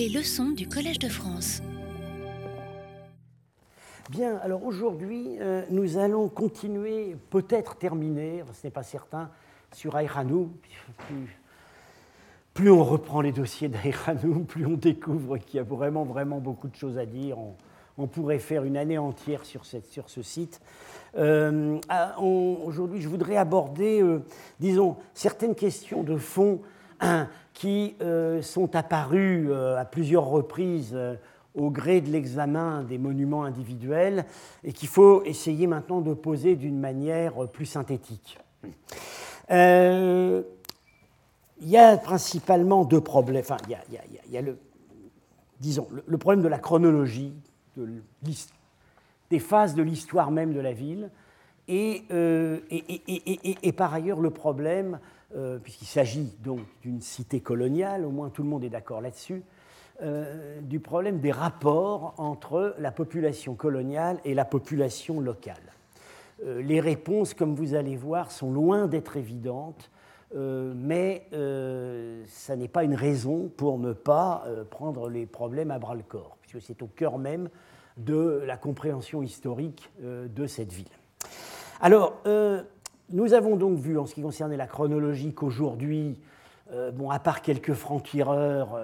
Les leçons du Collège de France. Bien, alors aujourd'hui, euh, nous allons continuer, peut-être terminer, ce n'est pas certain, sur Aïranou. Plus, plus, on reprend les dossiers d'Aïranou, plus on découvre qu'il y a vraiment, vraiment beaucoup de choses à dire. On, pourrait faire une année entière sur, ce site. Euh, aujourd'hui, je voudrais aborder, euh, disons, certaines questions de fond qui euh, sont apparues à plusieurs reprises au gré de l'examen des monuments individuels et qu'il faut essayer maintenant de poser d'une manière plus synthétique. il y a principalement deux problèmes. Enfin, il y a, le, disons, le, problème de la chronologie des phases de l'histoire même de la ville, euh, et, par ailleurs le problème, euh, puisqu'il s'agit donc d'une cité coloniale, au moins tout le monde est d'accord là-dessus, euh, du problème des rapports entre la population coloniale et la population locale. les réponses, comme vous allez voir, sont loin d'être évidentes, mais ça n'est pas une raison pour ne pas prendre les problèmes à bras le corps, puisque c'est au cœur même de la compréhension historique euh, de cette ville. Alors, euh, nous avons donc vu, en ce qui concernait la chronologie, qu'aujourd'hui, euh, à part quelques francs-tireurs,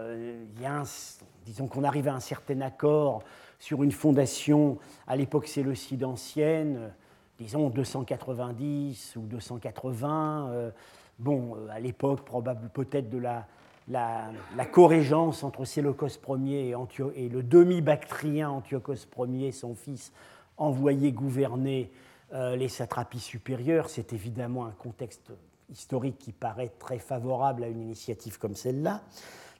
disons qu'on arrive à un certain accord sur une fondation, à l'époque séleucide ancienne, disons 290 ou 280, bon, à l'époque peut-être de la la, corrégence entre Séleucos Ier et, le demi-bactrien Antiochos Ier, son fils, envoyé gouverner euh, les satrapies supérieures. C'est évidemment un contexte historique qui paraît très favorable à une initiative comme celle-là.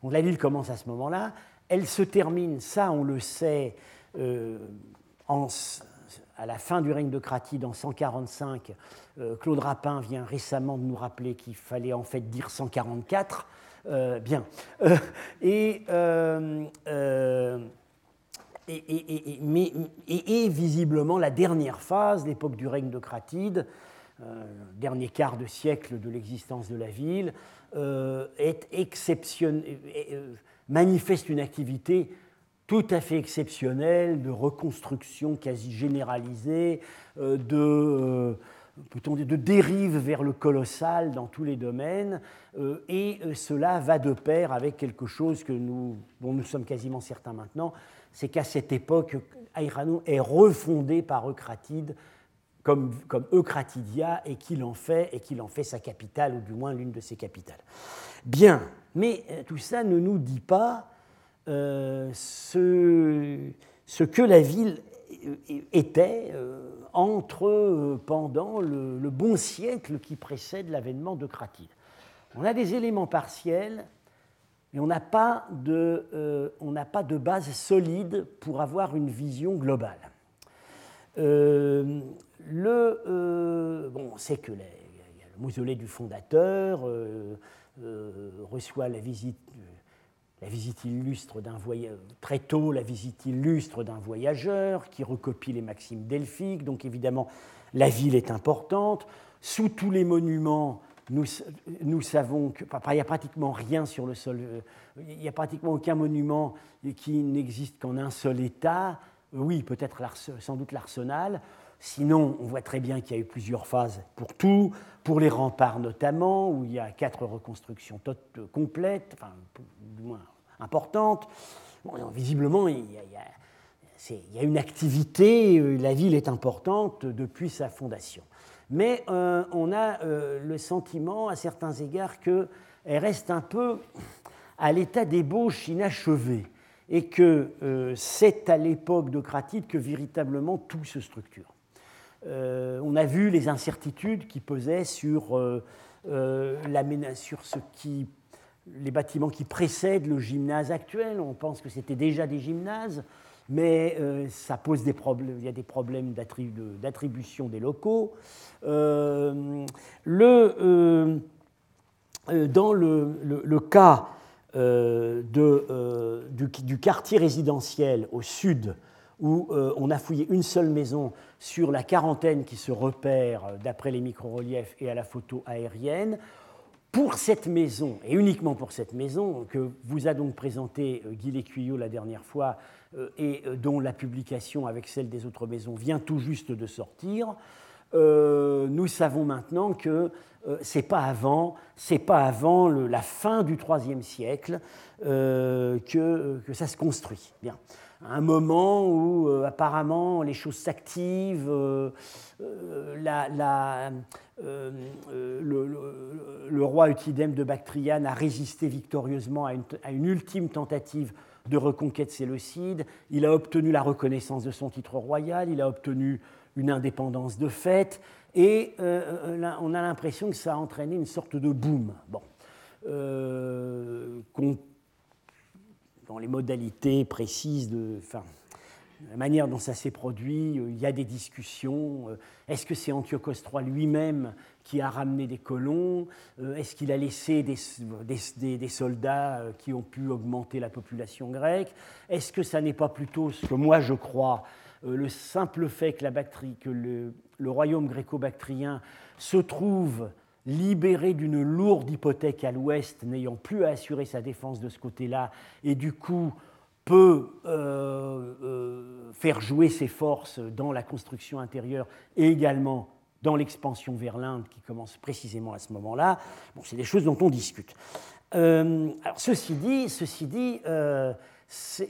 Donc la ville commence à ce moment-là. Elle se termine, ça on le sait, euh, à la fin du règne de Cratide en 145. Euh, Claude Rapin vient récemment de nous rappeler qu'il fallait en fait dire 144. Euh, bien. Euh, euh, et, visiblement, la dernière phase, l'époque du règne de Cratide, dernier quart de siècle de l'existence de la ville, est manifeste une activité tout à fait exceptionnelle de reconstruction quasi généralisée, de de dérive vers le colossal dans tous les domaines, euh, et euh, cela va de pair avec quelque chose que nous, dont nous sommes quasiment certains maintenant, c'est qu'à cette époque, Aïranou est refondé par Eucratide comme, Eucratidia et qu'il en fait sa capitale ou du moins l'une de ses capitales. Bien, mais euh, tout ça ne nous dit pas ce, ce, que la ville était entre, euh, pendant le, bon siècle qui précède l'avènement de Cratide. On a des éléments partiels, mais on n'a pas, de, euh, base solide pour avoir une vision globale. Euh, le, bon, on sait que le mausolée du fondateur reçoit la visite illustre d'un voyageur, très tôt, la visite illustre d'un voyageur qui recopie les maximes delphiques. Donc évidemment, la ville est importante. Sous tous les monuments, nous, savons qu'il n'y a pratiquement rien sur le sol. Euh, il n'y a pratiquement aucun monument qui n'existe qu'en un seul état. Oui, peut-être sans doute l'arsenal. Sinon, on voit très bien qu'il y a eu plusieurs phases pour tout, pour les remparts notamment, où il y a quatre reconstructions complètes, enfin, du moins importantes. visiblement, il y, a, une activité, euh, la ville est importante depuis sa fondation. Mais euh, on a euh, le sentiment, à certains égards, qu'elle reste un peu à l'état d'ébauche inachevée et que c'est à l'époque de Cratide que véritablement tout se structure. Euh, on a vu les incertitudes qui pesaient sur, euh, euh, sur ce qui, les bâtiments qui précèdent le gymnase actuel. On pense que c'était déjà des gymnases, mais ça pose des problèmes. Il y a des problèmes d'attribution des locaux. le, dans le, cas de, du, quartier résidentiel au sud où euh, on a fouillé une seule maison sur la quarantaine qui se repère euh, d'après les micro-reliefs et à la photo aérienne. pour cette maison, et uniquement pour cette maison, que vous a donc présenté Guy Lécuyot la dernière fois, et dont la publication avec celle des autres maisons vient tout juste de sortir, nous savons maintenant que c'est pas avant, c'est pas avant la fin du IIIe siècle que, que, ça se construit. Bien un moment où euh, apparemment les choses s'activent, euh, euh, le, roi Eutydème de Bactriane a résisté victorieusement à une, ultime tentative de reconquête séleucide, il a obtenu la reconnaissance de son titre royal, il a obtenu une indépendance de fait, et on a l'impression que ça a entraîné une sorte de boom. Bon. dans les modalités précises de. La manière dont ça s'est produit, euh, il y a des discussions. Euh, est-ce que c'est Antiochos III lui-même qui a ramené des colons euh, Est-ce qu'il a laissé des, soldats qui ont pu augmenter la population grecque Est-ce que ça n'est pas plutôt ce que moi je crois, le simple fait que le, le royaume gréco-bactrien se trouve libéré d'une lourde hypothèque à l'ouest, n'ayant plus à assurer sa défense de ce côté-là, et du coup peut euh, euh, faire jouer ses forces dans la construction intérieure et également dans l'expansion vers l'Inde qui commence précisément à ce moment-là. Bon, c'est des choses dont on discute. Euh, alors, ceci dit, ceci dit,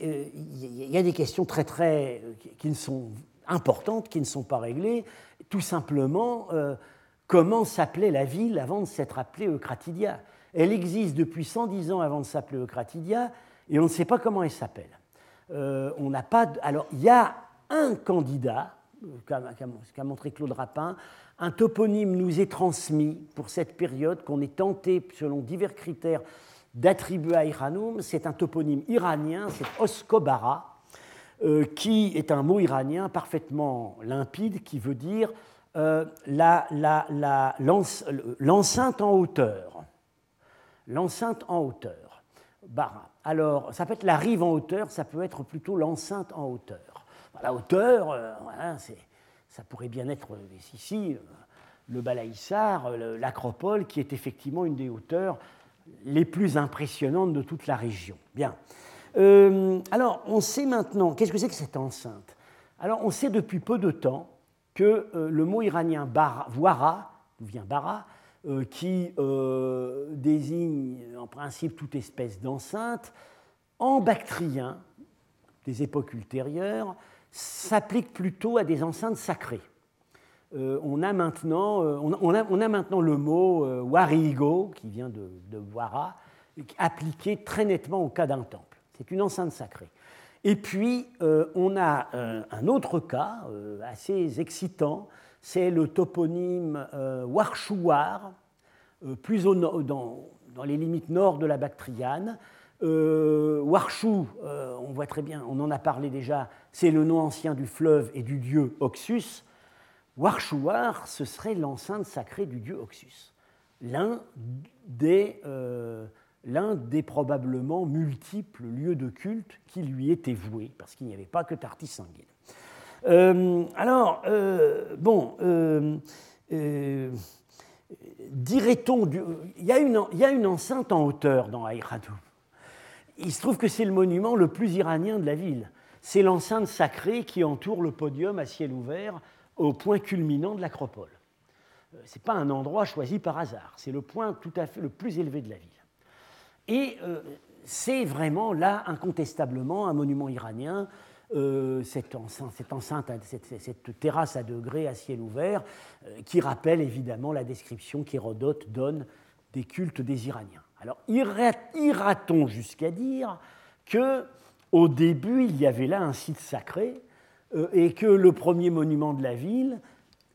il y a des questions très très qui, sont importantes, qui ne sont pas réglées. Tout simplement, Comment s'appelait la ville avant de s'être appelée Eucratidia Elle existe depuis 110 ans avant de s'appeler Eucratidia et on ne sait pas comment elle s'appelle. Euh, on n'a pas. Alors, il y a un candidat, qu'a montré Claude Rapin, un toponyme nous est transmis pour cette période qu'on est tenté, selon divers critères, d'attribuer à Iranum. C'est un toponyme iranien, c'est Oskobara, euh, qui est un mot iranien parfaitement limpide qui veut dire euh, l'enceinte en hauteur. L'enceinte en hauteur. Alors, ça peut être la rive en hauteur, ça peut être plutôt l'enceinte en hauteur. La hauteur, euh, ça pourrait bien être euh, ici, le Balaïssar, l'acropole, qui est effectivement une des hauteurs les plus impressionnantes de toute la région. Bien. alors, on sait maintenant, qu'est-ce que c'est que cette enceinte? Alors, on sait depuis peu de temps que euh, le mot iranien bar, voira, d'où vient bara, euh, qui euh, désigne en principe toute espèce d'enceinte, en bactrien, des époques ultérieures, s'applique plutôt à des enceintes sacrées. on, a maintenant, on, a, maintenant, le mot warigo, qui vient de, de wara, appliqué très nettement au cas d'un temple. C'est une enceinte sacrée. Et puis, euh, on a euh, un autre cas euh, assez excitant, c'est le toponyme Warchouar, plus au dans, les limites nord de la Bactriane. Warchou, on voit très bien, on en a parlé déjà, c'est le nom ancien du fleuve et du dieu Oxus. Warchouar, ce serait l'enceinte sacrée du dieu Oxus, l'un des l'un des probablement multiples lieux de culte qui lui étaient voués, parce qu'il n'y avait pas que Tartis sanguine. Euh, alors, euh, bon, euh, dirait-on, il, y a une enceinte en hauteur dans Aïradou. Il se trouve que c'est le monument le plus iranien de la ville. C'est l'enceinte sacrée qui entoure le podium à ciel ouvert au point culminant de l'acropole. Ce n'est pas un endroit choisi par hasard, c'est le point tout à fait le plus élevé de la ville. Et c'est vraiment là, incontestablement, un monument iranien, euh, cette, enceinte, cette, terrasse à degrés à ciel ouvert, euh, qui rappelle évidemment la description qu'Hérodote donne des cultes des Iraniens. Alors, ira-t-on jusqu'à dire que au début, il y avait là un site sacré et que le premier monument de la ville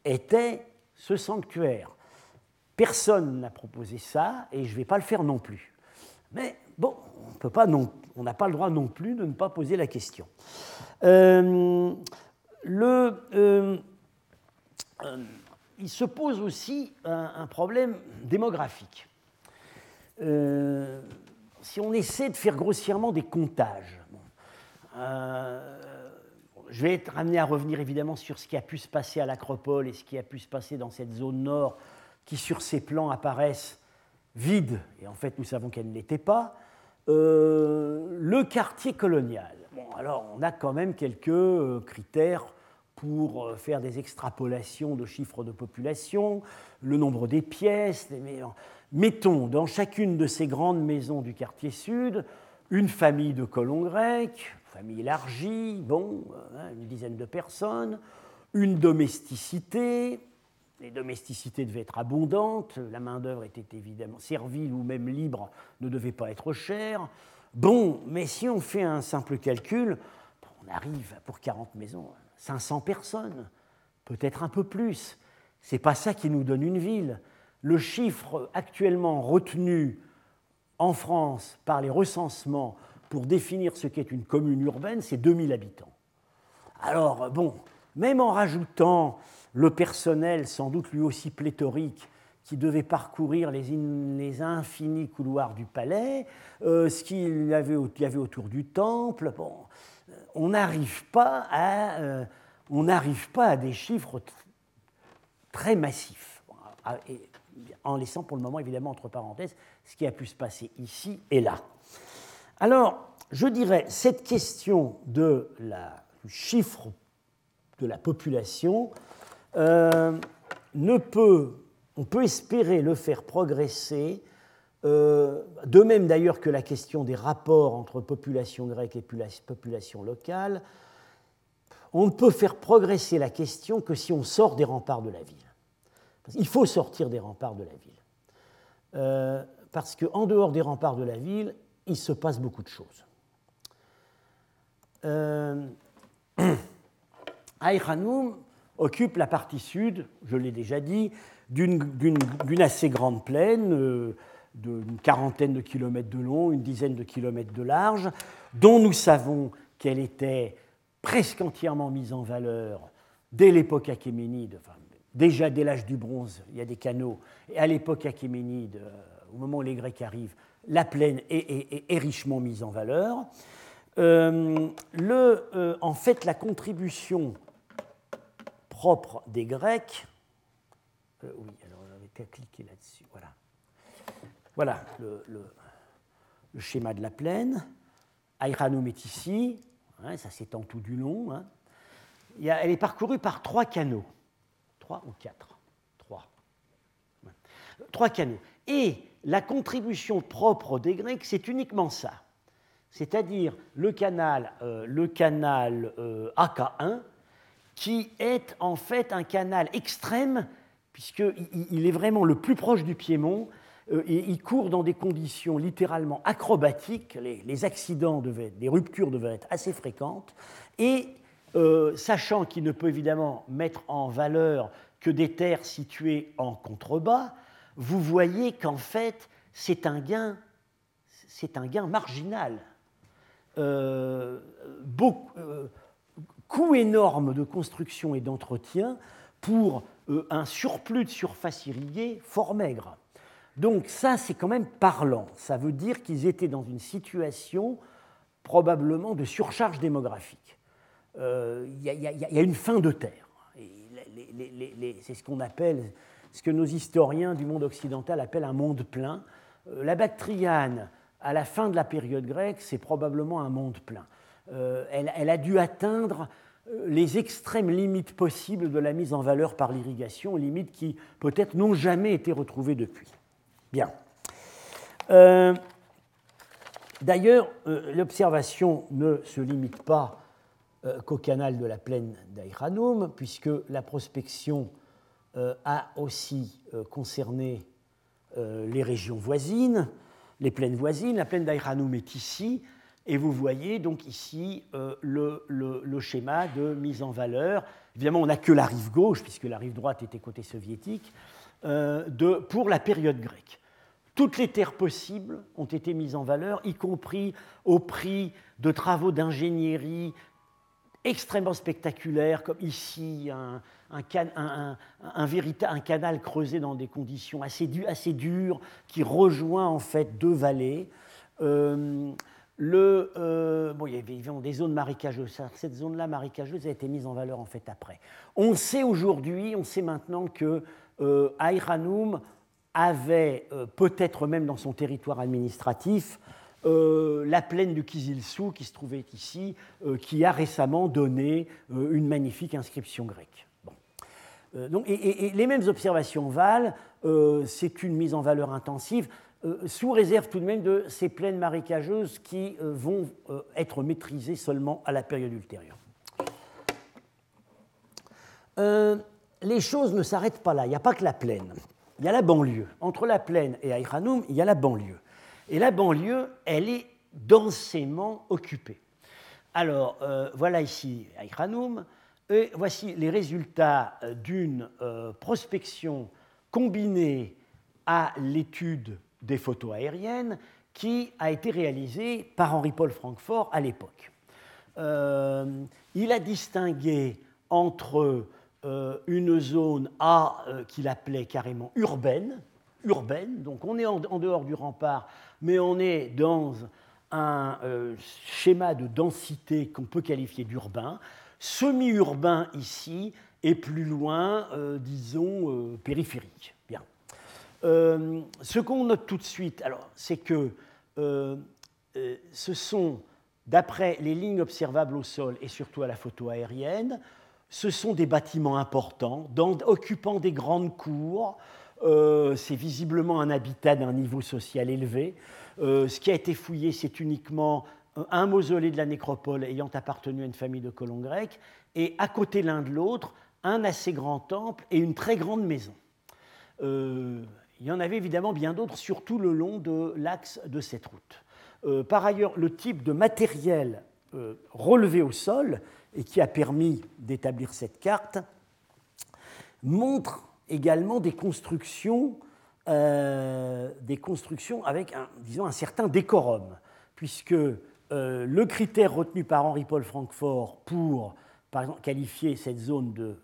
était ce sanctuaire? Personne n'a proposé ça et je ne vais pas le faire non plus. Mais bon, on n'a pas le droit non plus de ne pas poser la question. Euh, euh, euh, il se pose aussi un, problème démographique. si on essaie de faire grossièrement des comptages, je vais être amené à revenir évidemment sur ce qui a pu se passer à l'Acropole et ce qui a pu se passer dans cette zone nord qui, sur ces plans, apparaissent vide, et en fait nous savons qu'elle ne l'était pas, le quartier colonial. Bon, alors on a quand même quelques critères pour faire des extrapolations de chiffres de population, le nombre des pièces. Mettons dans chacune de ces grandes maisons du quartier sud une famille de colons grecs, famille élargie, bon, hein, une dizaine de personnes, une domesticité. Les domesticités devaient être abondantes, la main-d'œuvre était évidemment servile ou même libre, ne devait pas être chère. Bon, mais si on fait un simple calcul, on arrive pour 40 maisons, 500 personnes, peut-être un peu plus. C'est pas ça qui nous donne une ville. Le chiffre actuellement retenu en France par les recensements pour définir ce qu'est une commune urbaine, c'est 2000 habitants. Alors, bon, même en rajoutant le personnel, sans doute lui aussi pléthorique, qui devait parcourir les, infinis couloirs du palais, euh, ce qu'il y, avait, autour du temple, bon, on n'arrive pas, à, euh, des chiffres très massifs, en laissant pour le moment évidemment entre parenthèses ce qui a pu se passer ici et là. Alors, je dirais, cette question de la, du chiffre de la population euh, on peut espérer le faire progresser, euh, de même d'ailleurs que la question des rapports entre population grecque et population locale, on ne peut faire progresser la question que si on sort des remparts de la ville. Il faut sortir des remparts de la ville. Euh, parce qu'en dehors des remparts de la ville, il se passe beaucoup de choses. occupe la partie sud, je l'ai déjà dit, d'une assez grande plaine, euh, d'une quarantaine de kilomètres de long, une dizaine de kilomètres de large, dont nous savons qu'elle était presque entièrement mise en valeur dès l'époque achéménide, déjà dès l'âge du bronze, il y a des canaux, et à l'époque achéménide, euh, au moment où les Grecs arrivent, la plaine est, richement mise en valeur. Euh, le, en fait, la contribution propre des Grecs, euh, oui, alors on avait qu'à cliquer là-dessus, voilà. Voilà le, schéma de la plaine. Aïranoum est ici, hein, ça s'étend tout du long. Hein. elle est parcourue par trois canaux, trois ou quatre, trois, trois canaux. Et la contribution propre des Grecs, c'est uniquement ça. C'est-à-dire le canal, euh, le canal euh, AK1, qui est en fait un canal extrême, puisqu'il est vraiment le plus proche du Piémont, euh, et il court dans des conditions littéralement acrobatiques, les, accidents, devaient, les ruptures devaient être assez fréquentes, et sachant qu'il ne peut évidemment mettre en valeur que des terres situées en contrebas, vous voyez qu'en fait, c'est un gain, c'est un gain marginal. Euh, euh, coût énorme de construction et d'entretien pour euh, un surplus de surface irriguée fort maigre. Donc ça, c'est quand même parlant. Ça veut dire qu'ils étaient dans une situation probablement de surcharge démographique. Il y, a une fin de terre. C'est ce qu'on appelle ce que nos historiens du monde occidental appellent un monde plein. Euh, la Bactriane, à la fin de la période grecque, c'est probablement un monde plein. Euh, elle, a dû atteindre euh, les extrêmes limites possibles de la mise en valeur par l'irrigation, limites qui peut-être n'ont jamais été retrouvées depuis. Bien. D'ailleurs, l'observation ne se limite pas qu'au canal de la plaine d'Aïranoum, puisque la prospection euh, a aussi euh, concerné euh, les régions voisines, les plaines voisines. La plaine d'Aïranoum est ici, et vous voyez donc ici le, le, schéma de mise en valeur. Évidemment, on n'a que la rive gauche, puisque la rive droite était côté soviétique, de, pour la période grecque. Toutes les terres possibles ont été mises en valeur, y compris au prix de travaux d'ingénierie extrêmement spectaculaires, comme ici un, un, canal creusé dans des conditions assez, assez, dures qui rejoint en fait deux vallées. Euh, euh, bon, il y avait des zones marécageuses. Cette zone-là marécageuse a été mise en valeur en fait après. On sait aujourd'hui, on sait maintenant que euh, avait peut-être même dans son territoire administratif la plaine du Kizilsou qui se trouvait ici, qui a récemment donné une magnifique inscription grecque. Donc, les mêmes observations valent, c'est une mise en valeur intensive. Euh, sous réserve tout de même de ces plaines marécageuses qui euh, vont euh, être maîtrisées seulement à la période ultérieure. les choses ne s'arrêtent pas là, il n'y a pas que la plaine, il y a la banlieue. Entre la plaine et Aïranoum, il y a la banlieue. Et la banlieue, elle est densément occupée. Alors, voilà ici Aïranoum, et voici les résultats d'une prospection combinée à l'étude des photos aériennes qui a été réalisé par Henri-Paul Francfort à l'époque. Euh, il a distingué entre euh, une zone A euh, qu'il appelait carrément urbaine, urbaine, donc on est en, dehors du rempart, mais on est dans un schéma de densité qu'on peut qualifier d'urbain, semi-urbain ici, et plus loin, disons, périphérique. Euh, ce qu'on note tout de suite, c'est que euh, euh, ce sont, d'après les lignes observables au sol et surtout à la photo aérienne, ce sont des bâtiments importants, occupant des grandes cours. c'est visiblement un habitat d'un niveau social élevé. ce qui a été fouillé, c'est uniquement un mausolée de la nécropole ayant appartenu à une famille de colons grecs, et à côté l'un de l'autre, un assez grand temple et une très grande maison. Il y en avait évidemment bien d'autres, surtout le long de l'axe de cette route. Euh, par ailleurs, le type de matériel euh, relevé au sol et qui a permis d'établir cette carte montre également des constructions, euh, avec un, certain décorum, puisque le critère retenu par Henri-Paul Francfort pour, qualifier cette zone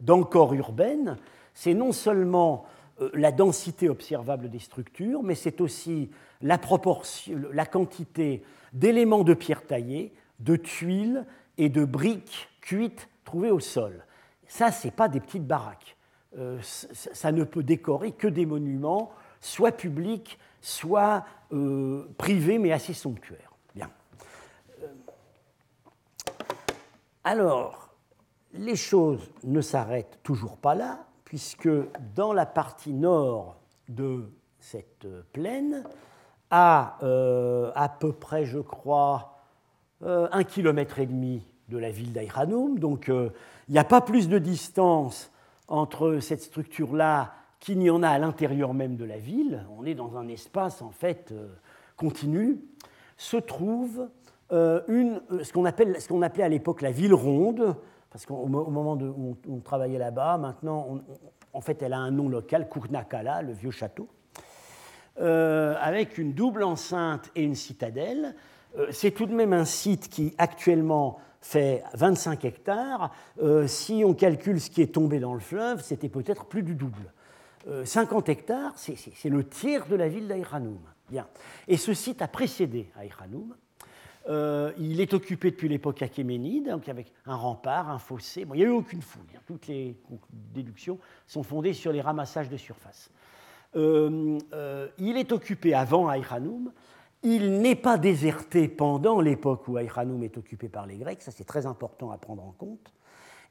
d'encore urbaine, c'est non seulement la densité observable des structures, mais c'est aussi la, proportion, la quantité d'éléments de pierre taillée, de tuiles et de briques cuites trouvées au sol. Ça, ce n'est pas des petites baraques. Euh, ça ne peut décorer que des monuments, soit publics, soit euh, privés, mais assez somptuaires. Bien. alors, les choses ne s'arrêtent toujours pas là puisque dans la partie nord de cette plaine, à euh, à peu près, je crois, euh, un kilomètre et demi de la ville d'Aïranoum. Donc euh, il n'y a pas plus de distance entre cette structure-là qu'il n'y en a à l'intérieur même de la ville. On est dans un espace en fait continu. Se trouve ce qu'on appelait à l'époque la ville ronde, parce qu'au moment où on, travaillait là-bas, maintenant, en fait, elle a un nom local, Kurnakala, le vieux château, euh, avec une double enceinte et une citadelle. Euh, c'est tout de même un site qui actuellement fait 25 hectares. Euh, si on calcule ce qui est tombé dans le fleuve, c'était peut-être plus du double. 50 hectares, c'est le tiers de la ville d'Aïranoum. Et ce site a précédé Aïranoum. Euh, il est occupé depuis l'époque achéménide, donc avec un rempart, un fossé. Bon, il n'y a eu aucune fouille. Hein. Toutes les déductions sont fondées sur les ramassages de surface. Euh, euh, il est occupé avant Aïranoum. Il n'est pas déserté pendant l'époque où Aïranoum est occupé par les Grecs. Ça, c'est très important à prendre en compte.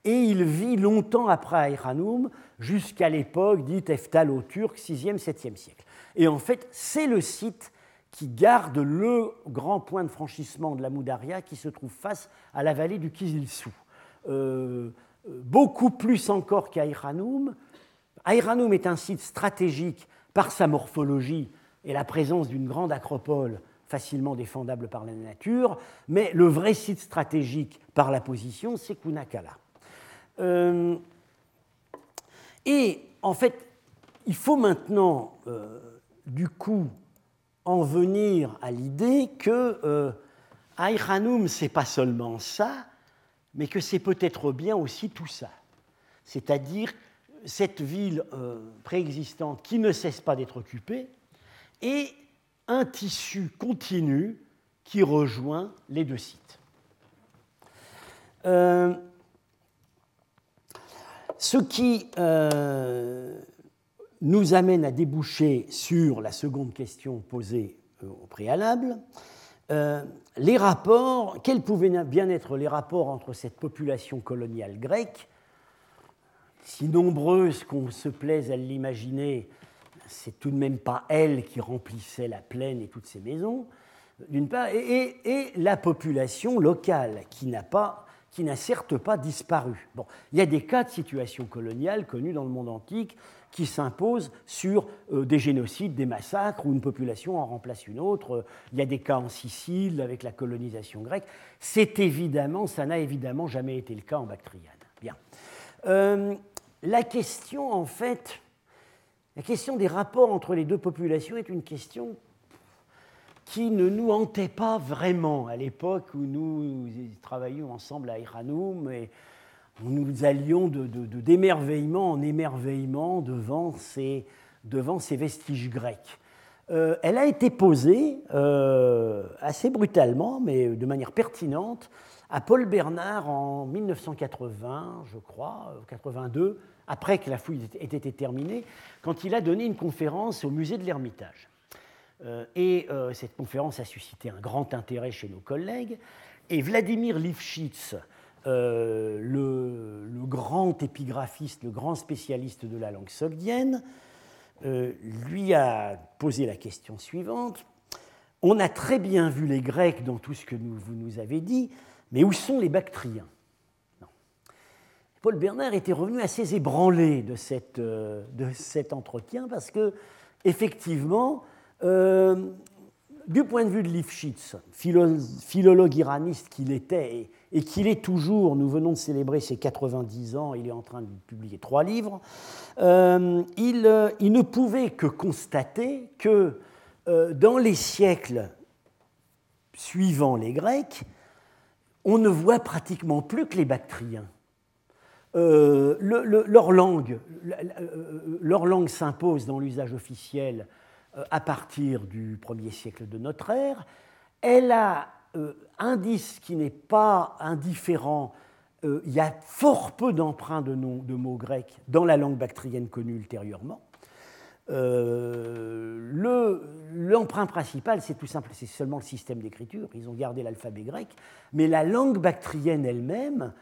Et il vit longtemps après Aïranoum, jusqu'à l'époque dite Eftalo-turque, 6e, 7e siècle. Et en fait, c'est le site qui garde le grand point de franchissement de la Moudaria qui se trouve face à la vallée du Kizilsou. Euh, beaucoup plus encore qu'Aïranoum. Aïranoum est un site stratégique par sa morphologie et la présence d'une grande acropole facilement défendable par la nature, mais le vrai site stratégique par la position, c'est Kunakala. Euh, et en fait, il faut maintenant, euh, du coup, en venir à l'idée que euh, ce c'est pas seulement ça, mais que c'est peut-être bien aussi tout ça. C'est-à-dire cette ville euh, préexistante qui ne cesse pas d'être occupée et un tissu continu qui rejoint les deux sites. Euh, ce qui nous amène à déboucher sur la seconde question posée au préalable. les rapports, quels pouvaient bien être les rapports entre cette population coloniale grecque, si nombreuse qu'on se plaise à l'imaginer, c'est tout de même pas elle qui remplissait la plaine et toutes ses maisons, d'une part, et, la population locale qui n'a pas qui n'a certes pas disparu. Bon, il y a des cas de situation coloniale connus dans le monde antique qui s'imposent sur euh, des génocides, des massacres, où une population en remplace une autre. Il y a des cas en Sicile avec la colonisation grecque. C'est évidemment, ça n'a évidemment jamais été le cas en Bactriane. Bien. Euh, la question, en fait, la question des rapports entre les deux populations est une question qui ne nous hantait pas vraiment à l'époque où nous travaillions ensemble à Iranoum et nous allions d'émerveillement en émerveillement devant ces, devant ces vestiges grecs. Euh, elle a été posée euh, assez brutalement, mais de manière pertinente, à Paul Bernard en 1980, je crois, 82, après que la fouille ait été terminée, quand il a donné une conférence au musée de l'Ermitage. Euh, et euh, cette conférence a suscité un grand intérêt chez nos collègues. Et Vladimir Lifshitz, euh, le, grand épigraphiste, le grand spécialiste de la langue sogdienne, lui a posé la question suivante. On a très bien vu les Grecs dans tout ce que vous nous avez dit, mais où sont les Bactriens? Paul Bernard était revenu assez ébranlé de, de cet entretien parce que, effectivement, euh, du point de vue de Lifshitz, philologue iraniste qu'il était qu'il est toujours, nous venons de célébrer ses 90 ans, il est en train de publier trois livres, euh, il, euh, il, ne pouvait que constater que dans les siècles suivant les Grecs, on ne voit pratiquement plus que les Bactriens. leur langue, leur langue s'impose dans l'usage officiel euh, à partir du 1er siècle de notre ère. Elle a euh, indice qui n'est pas indifférent. Euh, il y a fort peu d'emprunts de, mots grecs dans la langue bactrienne connue ultérieurement. L'emprunt principal, c'est tout simple, c'est seulement le système d'écriture. Ils ont gardé l'alphabet grec, mais la langue bactrienne elle-même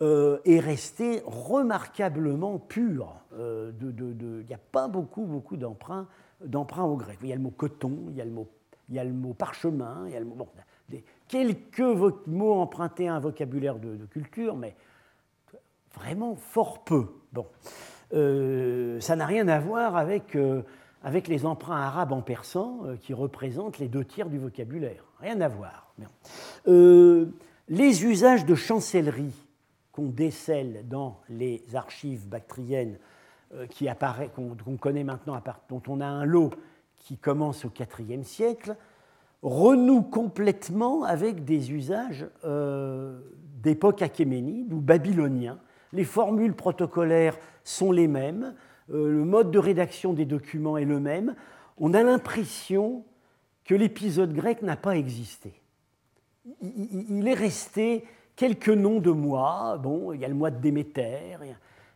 est restée remarquablement pure. Il n'y a pas beaucoup, beaucoup d'emprunts d'emprunt au grec. Il y a le mot coton, il y a le mot, il y a le mot parchemin, il y a le mot, quelques mots empruntés à un vocabulaire de, culture, mais vraiment fort peu. Bon. Euh, ça n'a rien à voir avec, euh, avec les emprunts arabes en persan euh, qui représentent les deux tiers du vocabulaire. Rien à voir. les usages de chancellerie qu'on décèle dans les archives bactriennes qui apparaît, connaît maintenant, dont on a un lot qui commence au IVe siècle, renoue complètement avec des usages euh, d'époque achéménide ou babylonien. Les formules protocolaires sont les mêmes, euh, le mode de rédaction des documents est le même. On a l'impression que l'épisode grec n'a pas existé. Il, est resté quelques noms de mois. Bon, il y a le mois de Déméter,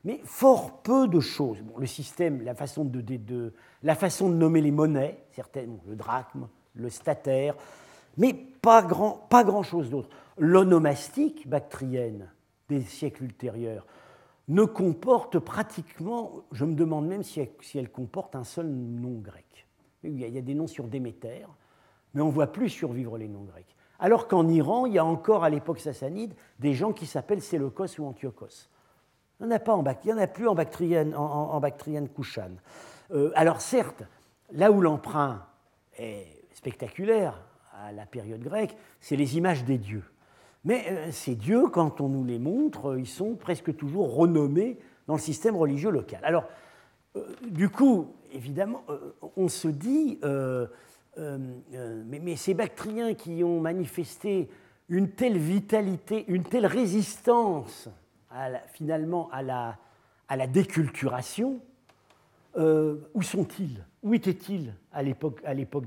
mais fort peu de choses. le système, la façon de, la façon de nommer les monnaies, certaines, le drachme, le stataire, mais pas grand, pas grand chose d'autre. L'onomastique bactrienne des siècles ultérieurs ne comporte pratiquement, je me demande même si elle, comporte un seul nom grec. Il y a des noms sur Déméter, mais on ne voit plus survivre les noms grecs. Alors qu'en Iran, il y a encore à l'époque sassanide des gens qui s'appellent Séleucos ou Antiochos. Il n'y en a, plus en Bactrienne, en, Bactrienne. Euh, alors certes, là où l'emprunt est spectaculaire à la période grecque, c'est les images des dieux. Mais euh, ces dieux, quand on nous les montre, ils sont presque toujours renommés dans le système religieux local. Alors, euh, du coup, évidemment, on se dit, mais, ces Bactriens qui ont manifesté une telle vitalité, une telle résistance finalement à la, déculturation, euh, où sont-ils? Où étaient-ils à l'époque, l'époque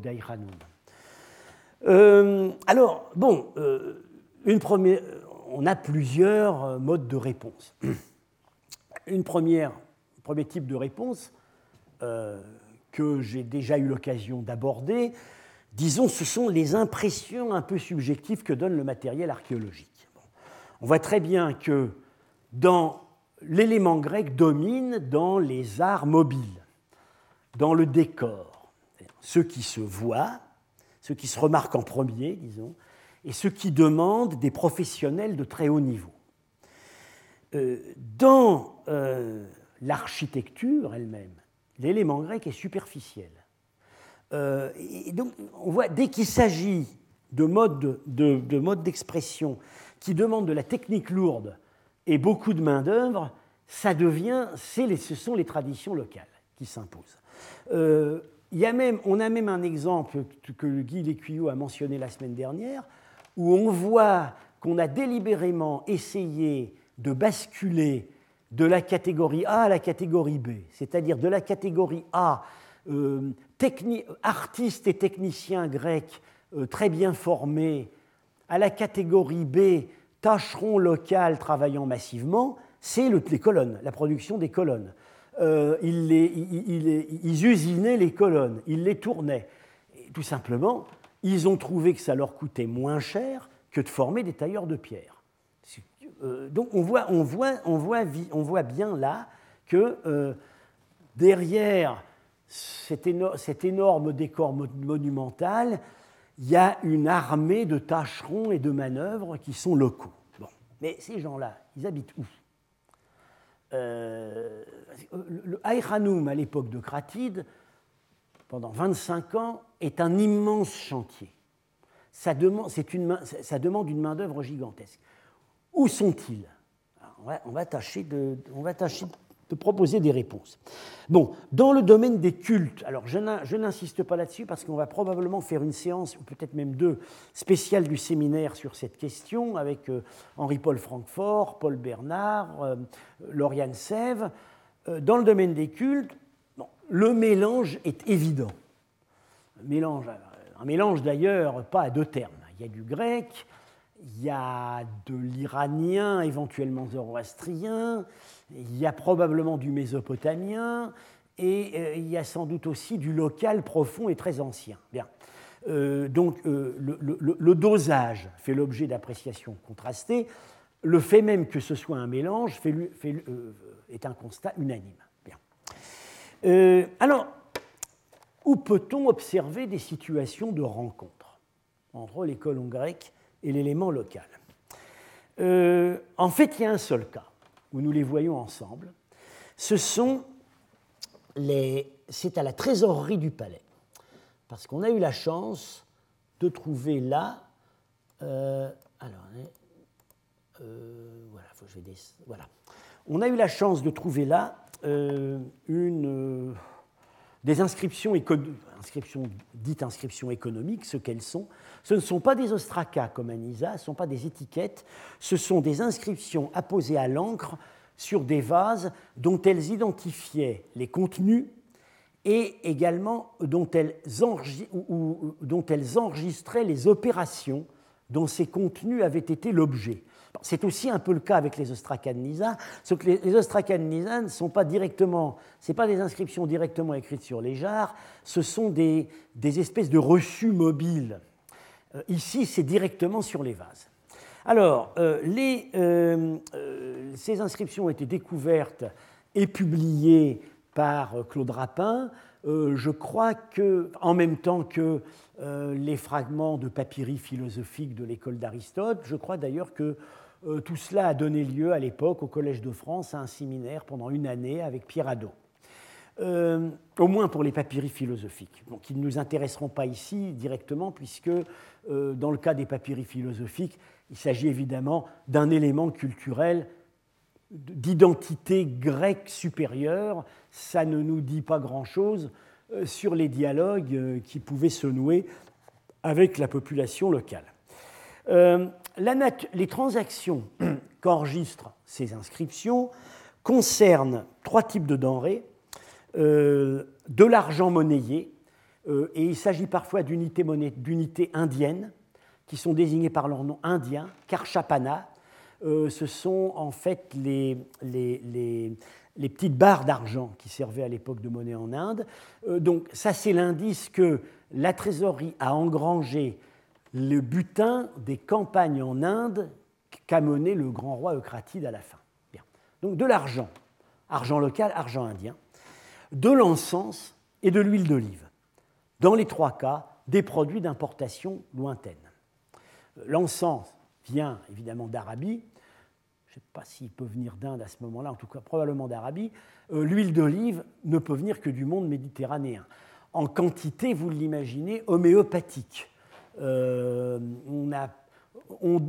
euh, Alors, bon, euh, une première, on a plusieurs modes de réponse. Une première, premier type de réponse, que j'ai déjà eu l'occasion d'aborder, disons, ce sont les impressions un peu subjectives que donne le matériel archéologique. On voit très bien que dans l'élément grec domine dans les arts mobiles, dans le décor, ceux qui se voient, ceux qui se remarquent en premier, disons, et ceux qui demandent des professionnels de très haut niveau. Euh, dans euh, l'architecture elle-même, l'élément grec est superficiel. Euh, et donc, on voit, dès qu'il s'agit de modes de, d'expression qui demandent de la technique lourde et beaucoup de main-d'œuvre, ça devient, ce sont les traditions locales qui s'imposent. Euh, on a même un exemple que Guy Lécuyot a mentionné la semaine dernière, où on voit qu'on a délibérément essayé de basculer de la catégorie A à la catégorie B, c'est-à-dire de la catégorie A, euh, artistes et techniciens grecs euh, très bien formés, à la catégorie B, tâcherons locales travaillant massivement, c'est les colonnes, la production des colonnes. Euh, ils, usinaient les colonnes, ils les tournaient. tout simplement, ils ont trouvé que ça leur coûtait moins cher que de former des tailleurs de pierre. Euh, donc on voit, on, voit, on, voit, on voit, bien là que euh, derrière cet, énorme décor monumental, il y a une armée de tâcherons et de manœuvres qui sont locaux. Bon. Mais ces gens-là, ils habitent où? Euh, Le Aïranoum, à l'époque de Cratide, pendant 25 ans, est un immense chantier. Ça demande, une, ça demande une main-d'œuvre gigantesque. Où sont-ils? On va, tâcher de, on va tâcher de proposer des réponses. Bon, dans le domaine des cultes, alors je n'insiste pas là-dessus parce qu'on va probablement faire une séance, ou peut-être même deux, spéciales du séminaire sur cette question avec euh, Henri-Paul Francfort, Paul Bernard, euh, Lauriane Sève. Euh, dans le domaine des cultes, le mélange est évident. Mélange, un mélange d'ailleurs pas à deux termes. Il y a du grec, il y a de l'iranien, éventuellement zoroastrien, il y a probablement du mésopotamien, et euh, il y a sans doute aussi du local profond et très ancien. Bien. Euh, donc euh, le, dosage fait l'objet d'appréciations contrastées. Le fait même que ce soit un mélange est un constat unanime. Bien. alors, où peut-on observer des situations de rencontre entre colons grecs et l'élément local. Euh, en fait, il y a un seul cas où nous les voyons ensemble. Ce sont les, c'est à la trésorerie du palais, parce qu'on a eu la chance de trouver là, euh, alors, euh, voilà, faut que je vais voilà, on a eu la chance de trouver là une des inscriptions, dites inscriptions économiques, ce qu'elles sont, ce ne sont pas des ostracas comme à Nisa, ce ne sont pas des étiquettes, ce sont des inscriptions apposées à l'encre sur des vases dont elles identifiaient les contenus et également dont elles enregistraient les opérations dont ces contenus avaient été l'objet. C'est aussi un peu le cas avec les Nisa, sauf que les ne sont pas directement, ce pas des inscriptions directement écrites sur les jarres, ce sont des, espèces de reçus mobiles. Euh, ici, c'est directement sur les vases. Alors, euh, euh, ces inscriptions ont été découvertes et publiées par Claude Rapin. je crois que, en même temps que les fragments de papyri philosophiques de l'école d'Aristote, je crois d'ailleurs que tout cela a donné lieu à l'époque au Collège de France à un séminaire pendant une année avec Pierre Hadot. Euh, au moins pour les papyries philosophiques, qui ne nous intéresseront pas ici directement, puisque euh, dans le cas des papyries philosophiques, il s'agit évidemment d'un élément culturel d'identité grecque supérieure. Ça ne nous dit pas grand-chose sur les dialogues qui pouvaient se nouer avec la population locale les transactions qu'enregistrent ces inscriptions concernent trois types de denrées. Euh, de l'argent monnayé, euh, et il s'agit parfois d'unités indiennes, qui sont désignées par leur nom indien, karchapana, ce sont en fait les petites barres d'argent qui servaient à l'époque de monnaie en Inde. donc ça, c'est l'indice que la trésorerie a engrangé le butin des campagnes en Inde qu'a mené le grand roi Eucratide à la fin. Donc de l'argent, argent local, argent indien, de l'encens et de l'huile d'olive. Dans les trois cas, des produits d'importation lointaine. L'encens vient évidemment d'Arabie, je ne sais pas s'il peut venir d'Inde à ce moment-là, en tout cas probablement d'Arabie. Euh, l'huile d'olive ne peut venir que du monde méditerranéen. En quantité, vous l'imaginez, homéopathique. Euh,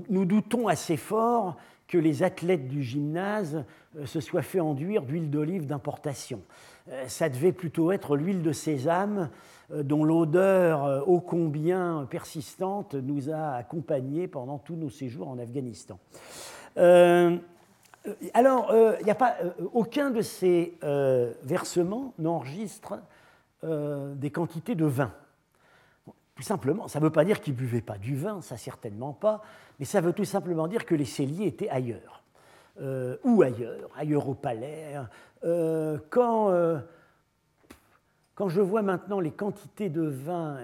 nous doutons assez fort que les athlètes du gymnase euh, se soient fait enduire d'huile d'olive d'importation. Euh, ça devait plutôt être l'huile de sésame dont l'odeur ô combien persistante nous a accompagnés pendant tous nos séjours en Afghanistan. alors, il n'y a pas aucun de ces versements n'enregistre des quantités de vin simplement, ça ne veut pas dire qu'ils ne buvaient pas du vin, ça certainement pas, mais ça veut tout simplement dire que les celliers étaient ailleurs. Euh, ou ailleurs, ailleurs au palais. Euh, quand, euh, quand je vois maintenant les quantités de vin,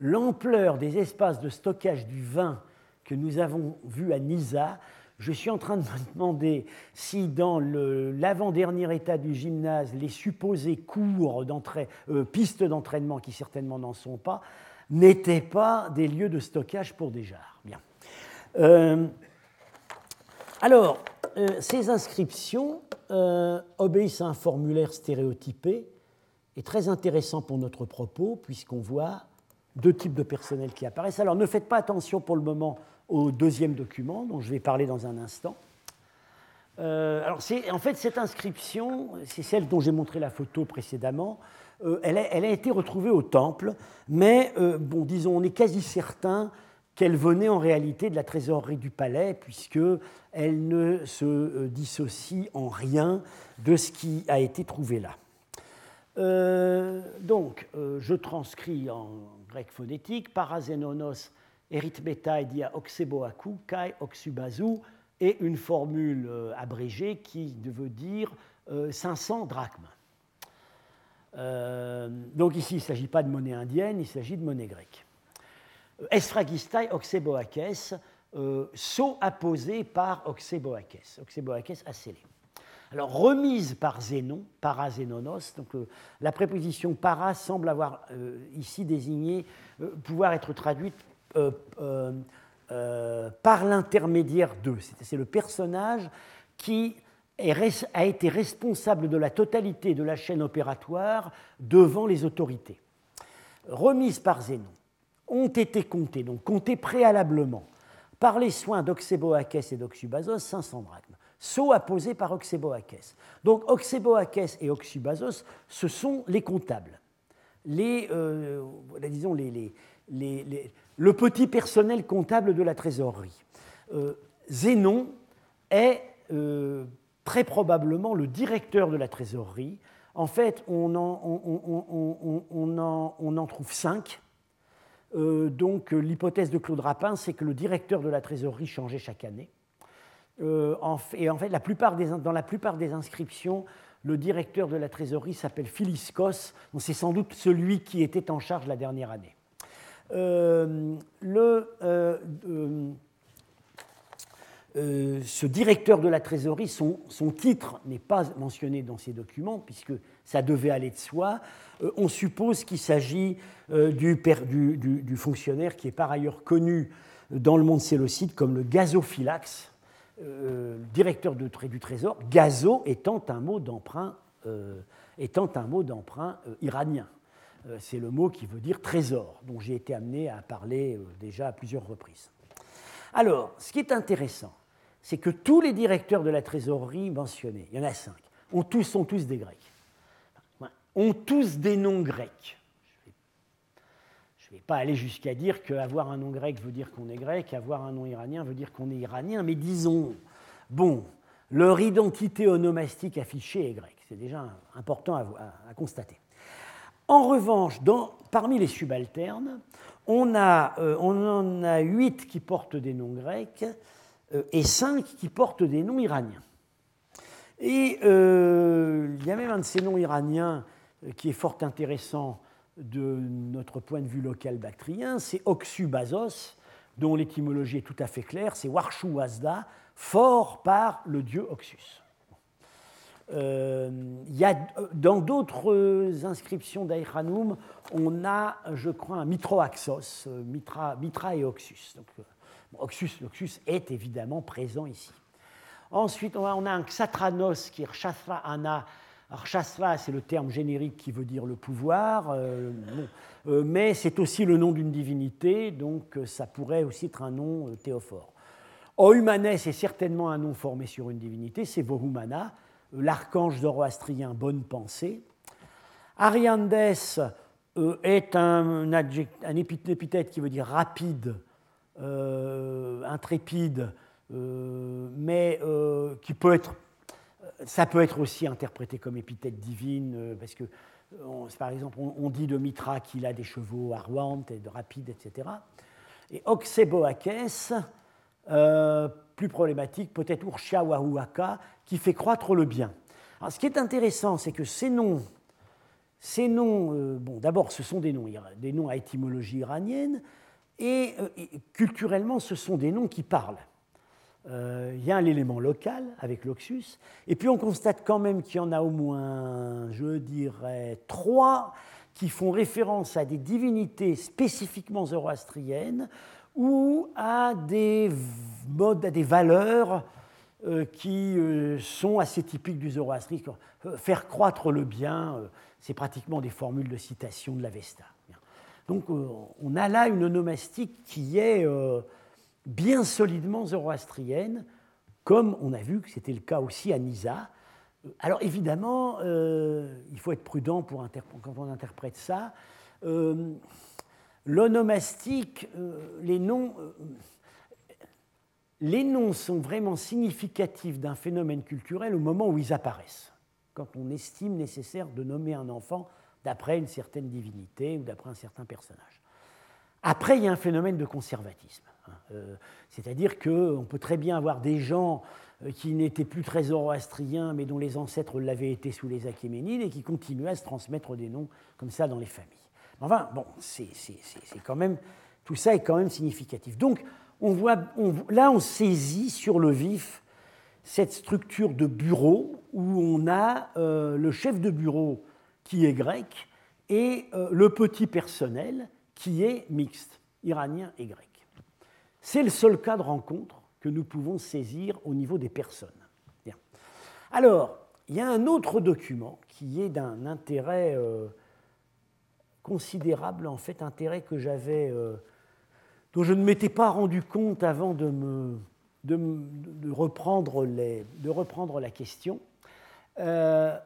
l'ampleur des espaces de stockage du vin que nous avons vus à Nisa, je suis en train de me demander si dans l'avant-dernier état du gymnase, les supposés cours euh, pistes d'entraînement, qui certainement n'en sont pas, n'étaient pas des lieux de stockage pour des jarres. Bien. Euh, alors, euh, ces inscriptions obéissent à un formulaire stéréotypé et très intéressant pour notre propos, puisqu'on voit deux types de personnel qui apparaissent. Alors, ne faites pas attention pour le moment au deuxième document, dont je vais parler dans un instant. Euh, alors en fait, cette inscription, c'est celle dont j'ai montré la photo précédemment, euh, elle, a, elle, été retrouvée au temple, mais euh, bon, disons, on est quasi certain qu'elle venait en réalité de la trésorerie du palais, puisqu'elle ne se dissocie en rien de ce qui a été trouvé là. donc, je transcris en grec phonétique, parasenonos Erythmetai dia oxeboaku, kai oxubazu, et une formule euh, abrégée qui veut dire 500 euh, drachmes. Euh, donc ici, il ne s'agit pas de monnaie indienne, il s'agit de monnaie grecque. Esphragistai oxeboakes, saut apposé par oxeboakes, oxeboakes scellé. Alors, remise par Zénon, parazénonos, donc la préposition para semble avoir ici désigné, pouvoir être traduite euh, euh, euh, par l'intermédiaire d'eux. C'est le personnage qui a été responsable de la totalité de la chaîne opératoire devant les autorités. Remises par Zénon, ont été comptées, donc comptées préalablement, par les soins d'Oxéboakes et d'Oxubazos, 500 drachmes. Saut apposé par Oxéboakes. Donc Oxéboakes et Oxubazos, ce sont les comptables. Les, disons, les, le petit personnel comptable de la trésorerie. Euh, Zénon est euh, très probablement le directeur de la trésorerie. En fait, on en, trouve cinq. Euh, donc l'hypothèse de Claude Rapin, c'est que le directeur de la trésorerie changeait chaque année. et en fait, dans la plupart des inscriptions, le directeur de la trésorerie s'appelle Philiscos. C'est sans doute celui qui était en charge la dernière année. Euh, le, euh, euh, ce directeur de la trésorerie, son, titre n'est pas mentionné dans ces documents, puisque ça devait aller de soi. on suppose qu'il s'agit du, du, du, fonctionnaire qui est par ailleurs connu dans le monde sélocide comme le gazophylax, directeur de, du Trésor, gazo étant un mot d'emprunt étant un mot d'emprunt iranien. Euh, c'est le mot qui veut dire trésor, dont j'ai été amené à parler euh, déjà à plusieurs reprises. Alors, ce qui est intéressant, c'est que tous les directeurs de la trésorerie mentionnés, il y en a cinq, ont tous, sont tous des Grecs, ont tous des noms grecs. Je ne vais pas aller jusqu'à dire qu'avoir un nom grec veut dire qu'on est grec, avoir un nom iranien veut dire qu'on est iranien, mais disons, bon, leur identité onomastique affichée est grecque. C'est déjà important à constater. En revanche, parmi les subalternes, on, a, on en a huit qui portent des noms grecs et cinq qui portent des noms iraniens. Et il y a même un de ces noms iraniens qui est fort intéressant de notre point de vue local bactrien, c'est Oxubazos, dont l'étymologie est tout à fait claire, c'est Warshu Wazda, fort par le dieu Oxus. Euh, y a, dans d'autres inscriptions d'Aïchanoum, on a, je crois, un Mitroaxos, euh, Mitra, Mitra et Oxus. Donc, euh, Oxus, est évidemment présent ici. Ensuite, on a, un Xatranos qui est Rshasra Ana. Alors, Shastra, c'est le terme générique qui veut dire le pouvoir, euh, mais c'est aussi le nom d'une divinité, donc ça pourrait aussi être un nom théophore. Ohumanes est certainement un nom formé sur une divinité, c'est Vohumana, l'archange zoroastrien Bonne Pensée. Ariandes euh, est un, épithète qui veut dire rapide, euh, intrépide, euh, mais qui peut être, ça peut être aussi interprété comme épithète divine, parce que, par exemple, on, dit de Mitra qu'il a des chevaux arwantes et de rapides, etc. Et Oxeboakes, plus problématique, peut-être Urshia qui fait croître le bien. ce qui est intéressant, c'est que ces noms, ces noms euh, bon, d'abord, ce sont des noms, des noms à étymologie iranienne, et, euh, culturellement, ce sont des noms qui parlent. Euh, il y a un élément local avec l'Oxus, et puis on constate quand même qu'il y en a au moins, je dirais, trois qui font référence à des divinités spécifiquement zoroastriennes ou à des modes, à des valeurs euh, qui euh, sont assez typiques du zoroastrisme. Faire croître le bien, euh, c'est pratiquement des formules de citation de l'Avesta. Donc on a là une onomastique qui est bien solidement zoroastrienne, comme on a vu que c'était le cas aussi à Nisa. Alors évidemment, il faut être prudent pour quand on interprète ça. L'onomastique, les noms les noms sont vraiment significatifs d'un phénomène culturel au moment où ils apparaissent, quand on estime nécessaire de nommer un enfant d'après une certaine divinité ou d'après un certain personnage. Après, il y a un phénomène de conservatisme. Hein, euh, c'est-à-dire qu'on peut très bien avoir des gens euh, qui n'étaient plus très zoroastriens, mais dont les ancêtres l'avaient été sous les Achéménides, et qui continuaient à se transmettre des noms comme ça dans les familles. Enfin, bon, tout ça est quand même significatif. Donc, on voit, là, on saisit sur le vif cette structure de bureau où on a euh, le chef de bureau qui est grec et euh, le petit personnel qui est mixte, iranien et grec. C'est le seul cas de rencontre que nous pouvons saisir au niveau des personnes. Alors, il y a un autre document qui est d'un intérêt euh, considérable, en fait, intérêt que j'avais dont je ne m'étais pas rendu compte avant de, me, de, reprendre, les, de reprendre, la question. Euh,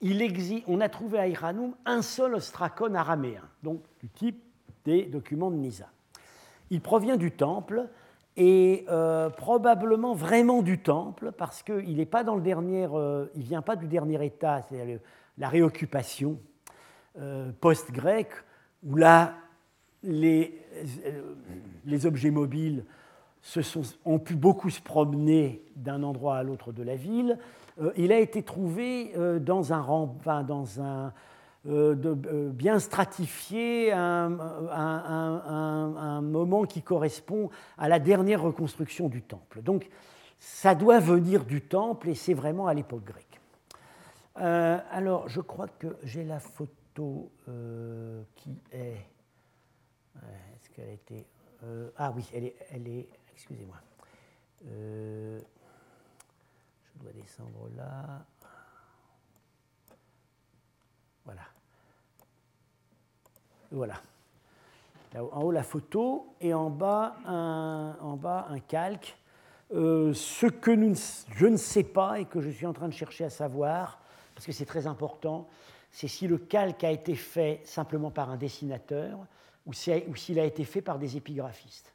il existe, on a trouvé à Iranoum un seul ostracone araméen, donc du type des documents de Nisa. Il provient du temple et euh, probablement vraiment du temple parce qu'il n'est pas dans le dernier, euh, il vient pas du dernier état, c'est-à-dire la réoccupation post-grecque où là les, euh, les objets mobiles ont pu beaucoup se promener d'un endroit à l'autre de la ville. Euh, il a été trouvé euh, dans un, enfin, dans un bien stratifié, un, moment qui correspond à la dernière reconstruction du temple. Donc ça doit venir du temple et c'est vraiment à l'époque grecque. alors je crois que j'ai la photo qui est est-ce qu'elle a été. Euh, ah oui, elle est. Elle est Excusez-moi. Euh, je dois descendre là. Voilà. Voilà. Là, en haut, la photo et en bas, un, en bas, un calque. Euh, ce que je ne sais pas et que je suis en train de chercher à savoir, parce que c'est très important, c'est si le calque a été fait simplement par un dessinateur ou s'il a été fait par des épigraphistes.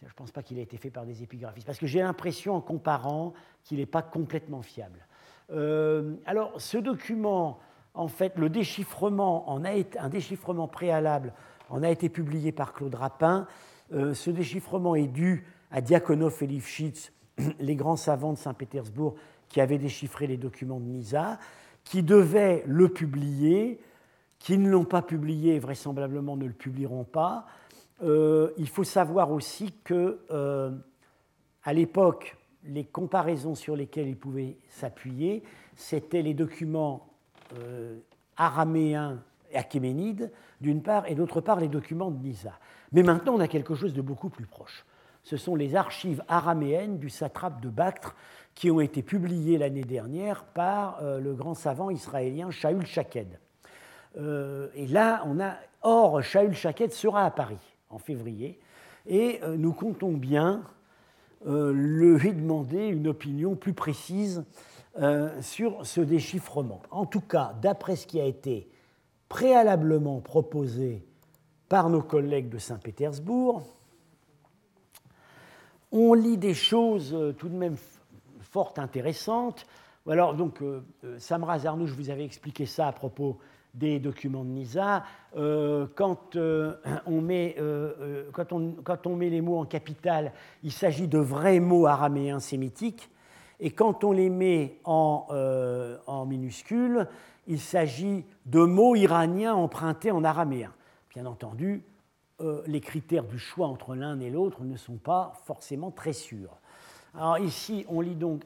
Je ne pense pas qu'il a été fait par des épigraphistes, parce que j'ai l'impression, en comparant, qu'il n'est pas complètement fiable. Euh, alors, ce document, en fait, le déchiffrement un déchiffrement préalable en a été publié par Claude Rapin. ce déchiffrement est dû à Diakonov et Lifshitz, les grands savants de Saint-Pétersbourg qui avaient déchiffré les documents de Nisa, qui devaient le publier, qui ne l'ont pas publié vraisemblablement ne le publieront pas. il faut savoir aussi que, à l'époque, les comparaisons sur lesquelles ils pouvaient s'appuyer, c'était les documents euh, araméens et achéménides, d'une part, et d'autre part, les documents de Nisa. Mais maintenant, on a quelque chose de beaucoup plus proche. Ce sont les archives araméennes du satrape de Bactre qui ont été publiées l'année dernière par euh, le grand savant israélien Shaul Shaked. Euh, et là, on a. Or, Shaul Shaked sera à Paris en février, et nous comptons bien euh, lui demander une opinion plus précise euh, sur ce déchiffrement. En tout cas, d'après ce qui a été préalablement proposé par nos collègues de Saint-Pétersbourg, on lit des choses euh, tout de même fort intéressantes. Alors, donc, Samra Zarnouch vous avez expliqué ça à propos des documents de Nisa. Euh, quand, euh, on met, euh, quand, on, quand, on, met, les mots en capital, il s'agit de vrais mots araméens sémitiques. Et quand on les met en, en minuscules, il s'agit de mots iraniens empruntés en araméen. Bien entendu, les critères du choix entre l'un et l'autre ne sont pas forcément très sûrs. Alors ici, on lit donc,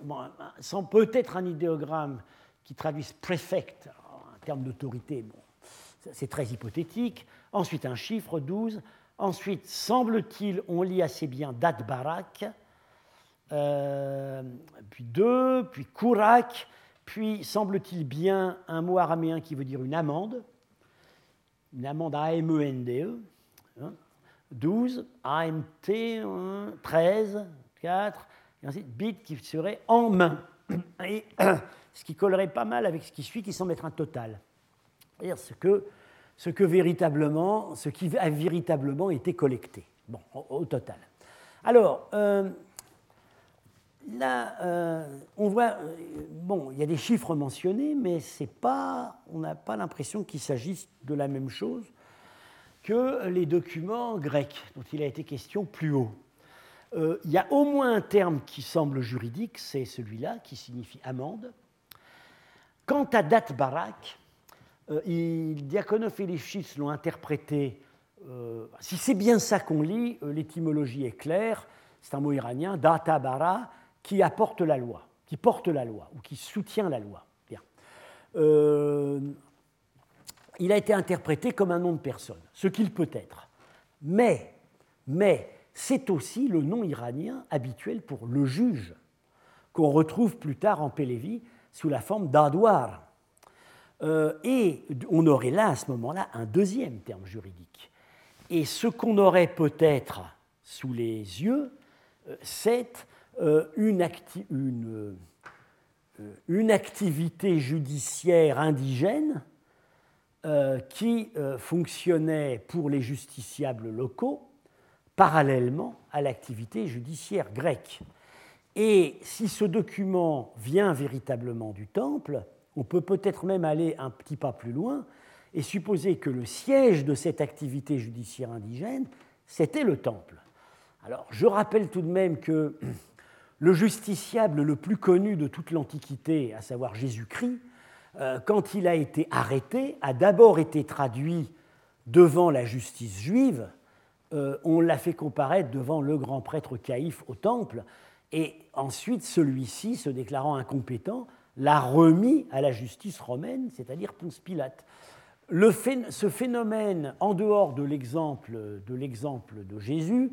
sans peut-être un idéogramme qui traduise préfect, termes d'autorité, bon, c'est très hypothétique. Ensuite, un chiffre 12. Ensuite, semble-t-il, on lit assez bien date barak, euh, puis 2, puis kurak, puis semble-t-il bien un mot araméen qui veut dire une amende, une amende A-M-E-N-D-E, 12, AMT, 13, 4, et ensuite bit qui serait en main. Et ce qui collerait pas mal avec ce qui suit, qui semble être un total. C'est-à-dire ce que, véritablement, ce qui a véritablement été collecté, bon, au, total. Alors, euh, là, euh, on voit, euh, bon, il y a des chiffres mentionnés, mais c'est pas, on n'a pas l'impression qu'il s'agisse de la même chose que les documents grecs dont il a été question plus haut. Il y a au moins un terme qui semble juridique, c'est celui-là, qui signifie amende. Quant à date barak, euh, Diakonov et l'ont interprété. Euh, si c'est bien ça qu'on lit, euh, l'étymologie est claire. C'est un mot iranien, data bara, qui apporte la loi, qui porte la loi ou qui soutient la loi. Il a été interprété comme un nom de personne, ce qu'il peut être. Mais, mais c'est aussi le nom iranien habituel pour le juge, qu'on retrouve plus tard en Pélévi sous la forme d'adouar. Euh, et on aurait là, à ce moment-là, un deuxième terme juridique. Et ce qu'on aurait peut-être sous les yeux, euh, c'est euh, une, une, activité judiciaire indigène qui fonctionnait pour les justiciables locaux parallèlement à l'activité judiciaire grecque. Et si ce document vient véritablement du Temple, on peut peut-être même aller un petit pas plus loin et supposer que le siège de cette activité judiciaire indigène, c'était le Temple. Alors, je rappelle tout de même que le justiciable le plus connu de toute l'Antiquité, à savoir Jésus-Christ, euh, quand il a été arrêté, a d'abord été traduit devant la justice juive. Euh, on l'a fait comparaître devant le grand prêtre Caïphe au Temple, et ensuite, celui-ci, se déclarant incompétent, l'a remis à la justice romaine, c'est-à-dire Ponce Pilate. Ce phénomène, en dehors de l'exemple de, Jésus,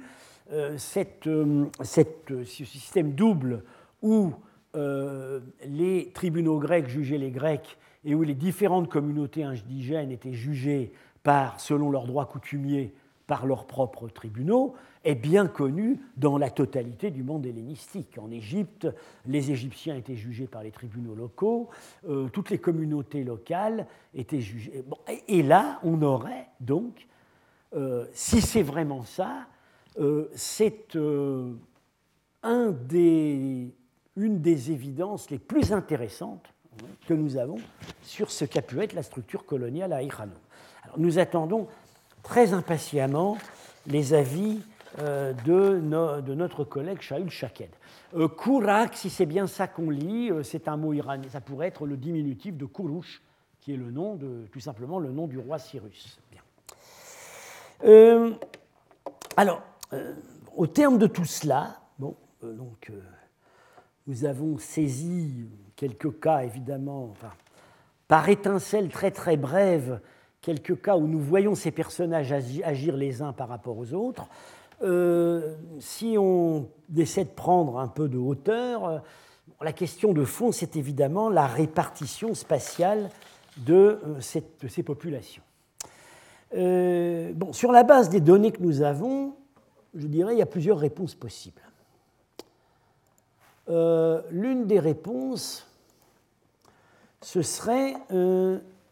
euh, euh, ce système double où les tribunaux grecs jugeaient les Grecs et où les différentes communautés indigènes étaient jugées par, selon leurs droits coutumiers par leurs propres tribunaux, est bien connu dans la totalité du monde hellénistique. En Égypte, les Égyptiens étaient jugés par les tribunaux locaux, euh, toutes les communautés locales étaient jugées. et, là, on aurait donc, euh, si c'est vraiment ça, euh, c'est une des évidences les plus intéressantes que nous avons sur ce qu'a pu être la structure coloniale à Irano. Alors, nous attendons très impatiemment les avis euh, de, notre collègue Shaul Shaked. Euh, Kourak, si c'est bien ça qu'on lit, euh, c'est un mot iranien, ça pourrait être le diminutif de Kourouch, qui est le nom de, tout simplement le nom du roi Cyrus. Bien. alors, au terme de tout cela, bon, donc, nous avons saisi quelques cas, évidemment, par étincelles très très brèves, quelques cas où nous voyons ces personnages agir les uns par rapport aux autres. Euh, si on essaie de prendre un peu de hauteur, euh, la question de fond, c'est évidemment la répartition spatiale de, euh, ces populations. bon, sur la base des données que nous avons, je dirais il y a plusieurs réponses possibles. L'une des réponses, ce serait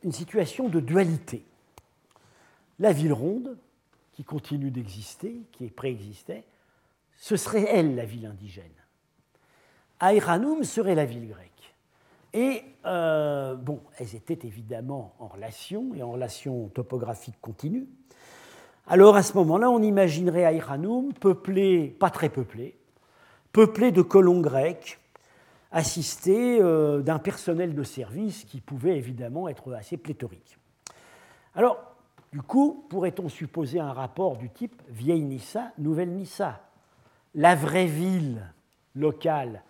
une situation de dualité. La ville ronde, qui continue d'exister, qui préexistait, ce serait elle la ville indigène. Aïranoum serait la ville grecque. Et euh, bon, elles étaient évidemment en relation, et en relation topographique continue. Alors à ce moment-là, on imaginerait Aïranoum peuplé, pas très peuplé, peuplé de colons grecs, assistés euh, d'un personnel de service qui pouvait évidemment être assez pléthorique. Alors, du coup, pourrait-on supposer un rapport du type vieille Nissa, nouvelle Nissa? La vraie ville locale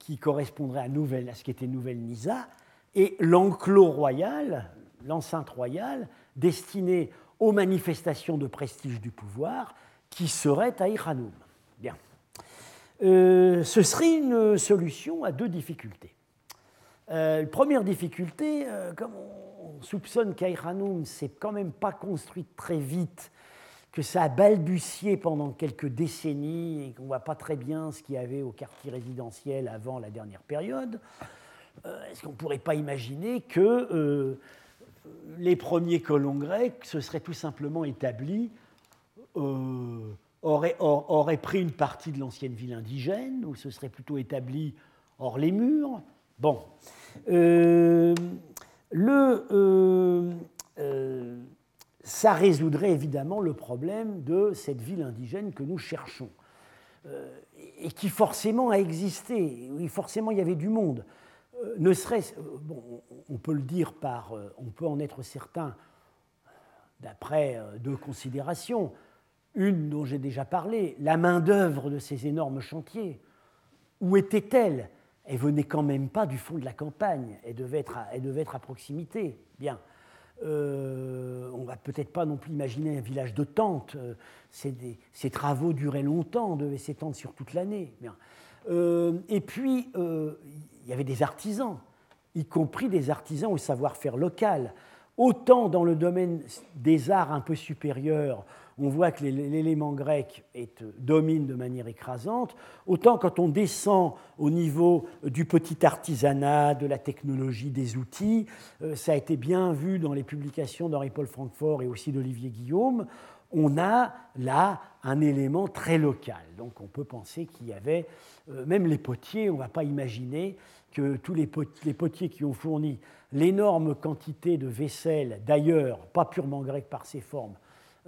qui correspondrait à, nouvelle, à ce nouvelle Nissa et l'enclos royal, l'enceinte royale, destiné aux manifestations de prestige du pouvoir, qui serait à Iranoum. Euh, ce serait une solution à deux difficultés. Euh, première difficulté, euh, comme on soupçonne qu'Aïranoum s'est quand même pas construite très vite, que ça a balbutié pendant quelques décennies et qu'on ne voit pas très bien ce qu'il y avait au quartier résidentiel avant la dernière période, est-ce qu'on ne pourrait pas imaginer que les premiers colons grecs se seraient tout simplement établis, euh, auraient, pris une partie de l'ancienne ville indigène, ou se seraient plutôt établis hors les murs Bon le, euh, euh, ça résoudrait évidemment le problème de cette ville indigène que nous cherchons, euh, et qui forcément a existé, oui, forcément il y avait du monde. ne serait-ce, bon, on peut le dire par, on peut en être certain d'après deux considérations. Une dont j'ai déjà parlé, la main-d'œuvre de ces énormes chantiers. Où était-elle? Elle venait quand même pas du fond de la campagne, elle devait être à, elle devait être à proximité. Bien. Euh, on va peut-être pas non plus imaginer un village de tentes. Euh, ces travaux duraient longtemps, devaient s'étendre sur toute l'année. Euh, et puis, euh, il y avait des artisans, y compris des artisans au savoir-faire local. Autant dans le domaine des arts un peu supérieurs, on voit que l'élément grec euh, domine de manière écrasante, autant quand on descend au niveau du petit artisanat, de la technologie, des outils, euh, ça a été bien vu dans les publications d'Henri-Paul Francfort et aussi d'Olivier Guillaume, on a là un élément très local. Donc on peut penser qu'il y avait, euh, même les potiers, on ne va pas imaginer que tous les potiers qui ont fourni l'énorme quantité de vaisselle, d'ailleurs pas purement grecque par ses formes,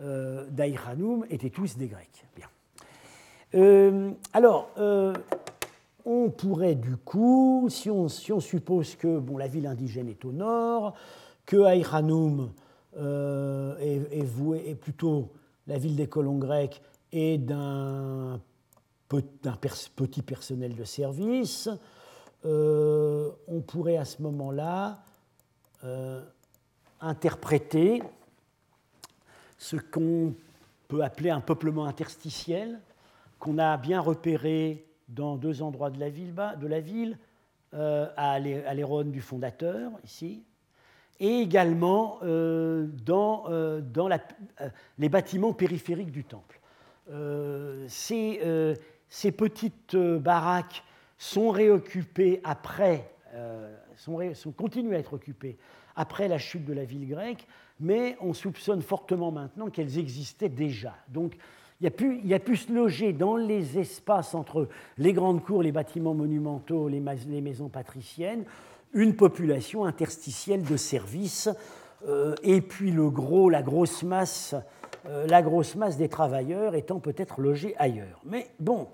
euh, étaient tous des Grecs. Bien. Euh, alors, euh, on pourrait du coup, si on, suppose que bon, la ville indigène est au nord, que Aïranoum euh, est, plutôt la ville des colons grecs et d'un petit personnel de service, on pourrait à ce moment-là interpréter ce qu'on peut appeler un peuplement interstitiel, qu'on a bien repéré dans deux endroits de la ville, euh, à l'Héron du fondateur, ici, et également euh, dans, euh, les bâtiments périphériques du temple. Ces, petites baraques sont réoccupées après, continuent à être occupées après la chute de la ville grecque, mais on soupçonne fortement maintenant qu'elles existaient déjà. Donc il y, a pu, il a pu se loger dans les espaces entre les grandes cours, les bâtiments monumentaux, les, maisons patriciennes, une population interstitielle de services et puis le gros, la grosse masse, la grosse masse des travailleurs étant peut-être logés ailleurs. Mais bon,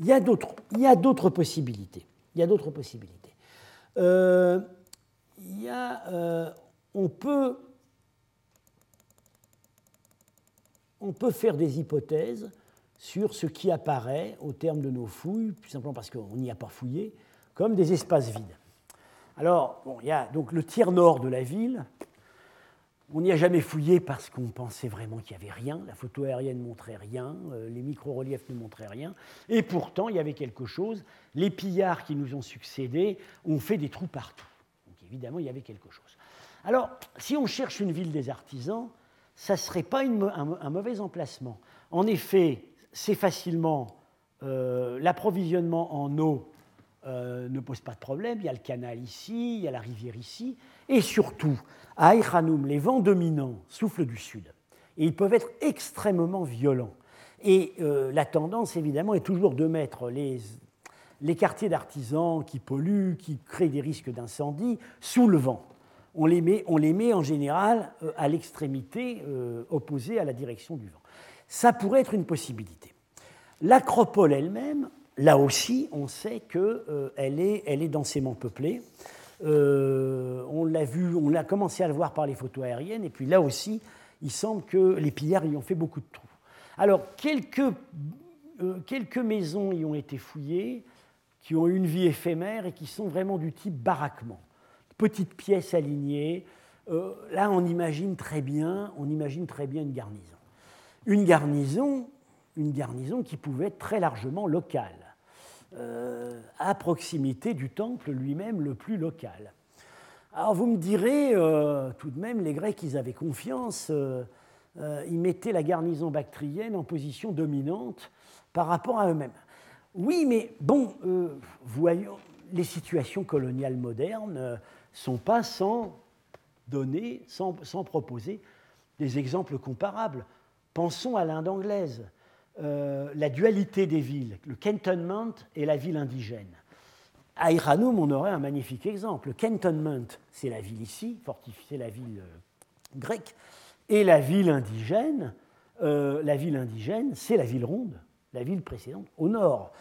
il y a d'autres possibilités. Il y a d'autres possibilités. il y a, on peut on peut faire des hypothèses sur ce qui apparaît au terme de nos fouilles, tout simplement parce qu'on n'y a pas fouillé, comme des espaces vides. Alors, il y a donc le tiers nord de la ville. On n'y a jamais fouillé parce qu'on pensait vraiment qu'il n'y avait rien. La photo aérienne ne montrait rien, euh, les micro-reliefs ne montraient rien. Et pourtant, il y avait quelque chose. Les pillards qui nous ont succédé ont fait des trous partout. Donc évidemment, il y avait quelque chose. Alors, si on cherche une ville des artisans, ça ne serait pas un, mauvais emplacement. En effet, c'est facilement euh, l'approvisionnement en eau euh, ne pose pas de problème. Il y a le canal ici, il y a la rivière ici. Et surtout, à Aïkhanoum, les vents dominants soufflent du sud. Et ils peuvent être extrêmement violents. Et euh, la tendance, évidemment, est toujours de mettre les quartiers d'artisans qui polluent, qui créent des risques d'incendie, sous le vent on les met, en général euh, à l'extrémité euh, opposée à la direction du vent. Ça pourrait être une possibilité. L'acropole elle-même, là aussi, on sait qu'elle euh, est, densément peuplée. on l'a vu, on a commencé à le voir par les photos aériennes, et puis là aussi, il semble que les pillards y ont fait beaucoup de trous. Alors, quelques, maisons y ont été fouillées, qui ont une vie éphémère et qui sont vraiment du type baraquement petites pièces alignées. Euh, là, on imagine très bien, on imagine très bien une garnison. Une garnison, une garnison qui pouvait être très largement locale, euh, à proximité du temple lui-même le plus local. Alors vous me direz, euh, tout de même, les Grecs, ils avaient confiance, ils mettaient la garnison bactrienne en position dominante par rapport à eux-mêmes. Oui, mais bon, voyons, les situations coloniales modernes, sont pas sans donner, sans, proposer des exemples comparables. Pensons à l'Inde anglaise, euh, la dualité des villes, le cantonment et la ville indigène. À Iranoum, on aurait un magnifique exemple. Le cantonment, c'est la ville ici, fortifiée, la ville euh, grecque, et la ville indigène, euh, la ville indigène, c'est la ville ronde, la ville précédente, au nord.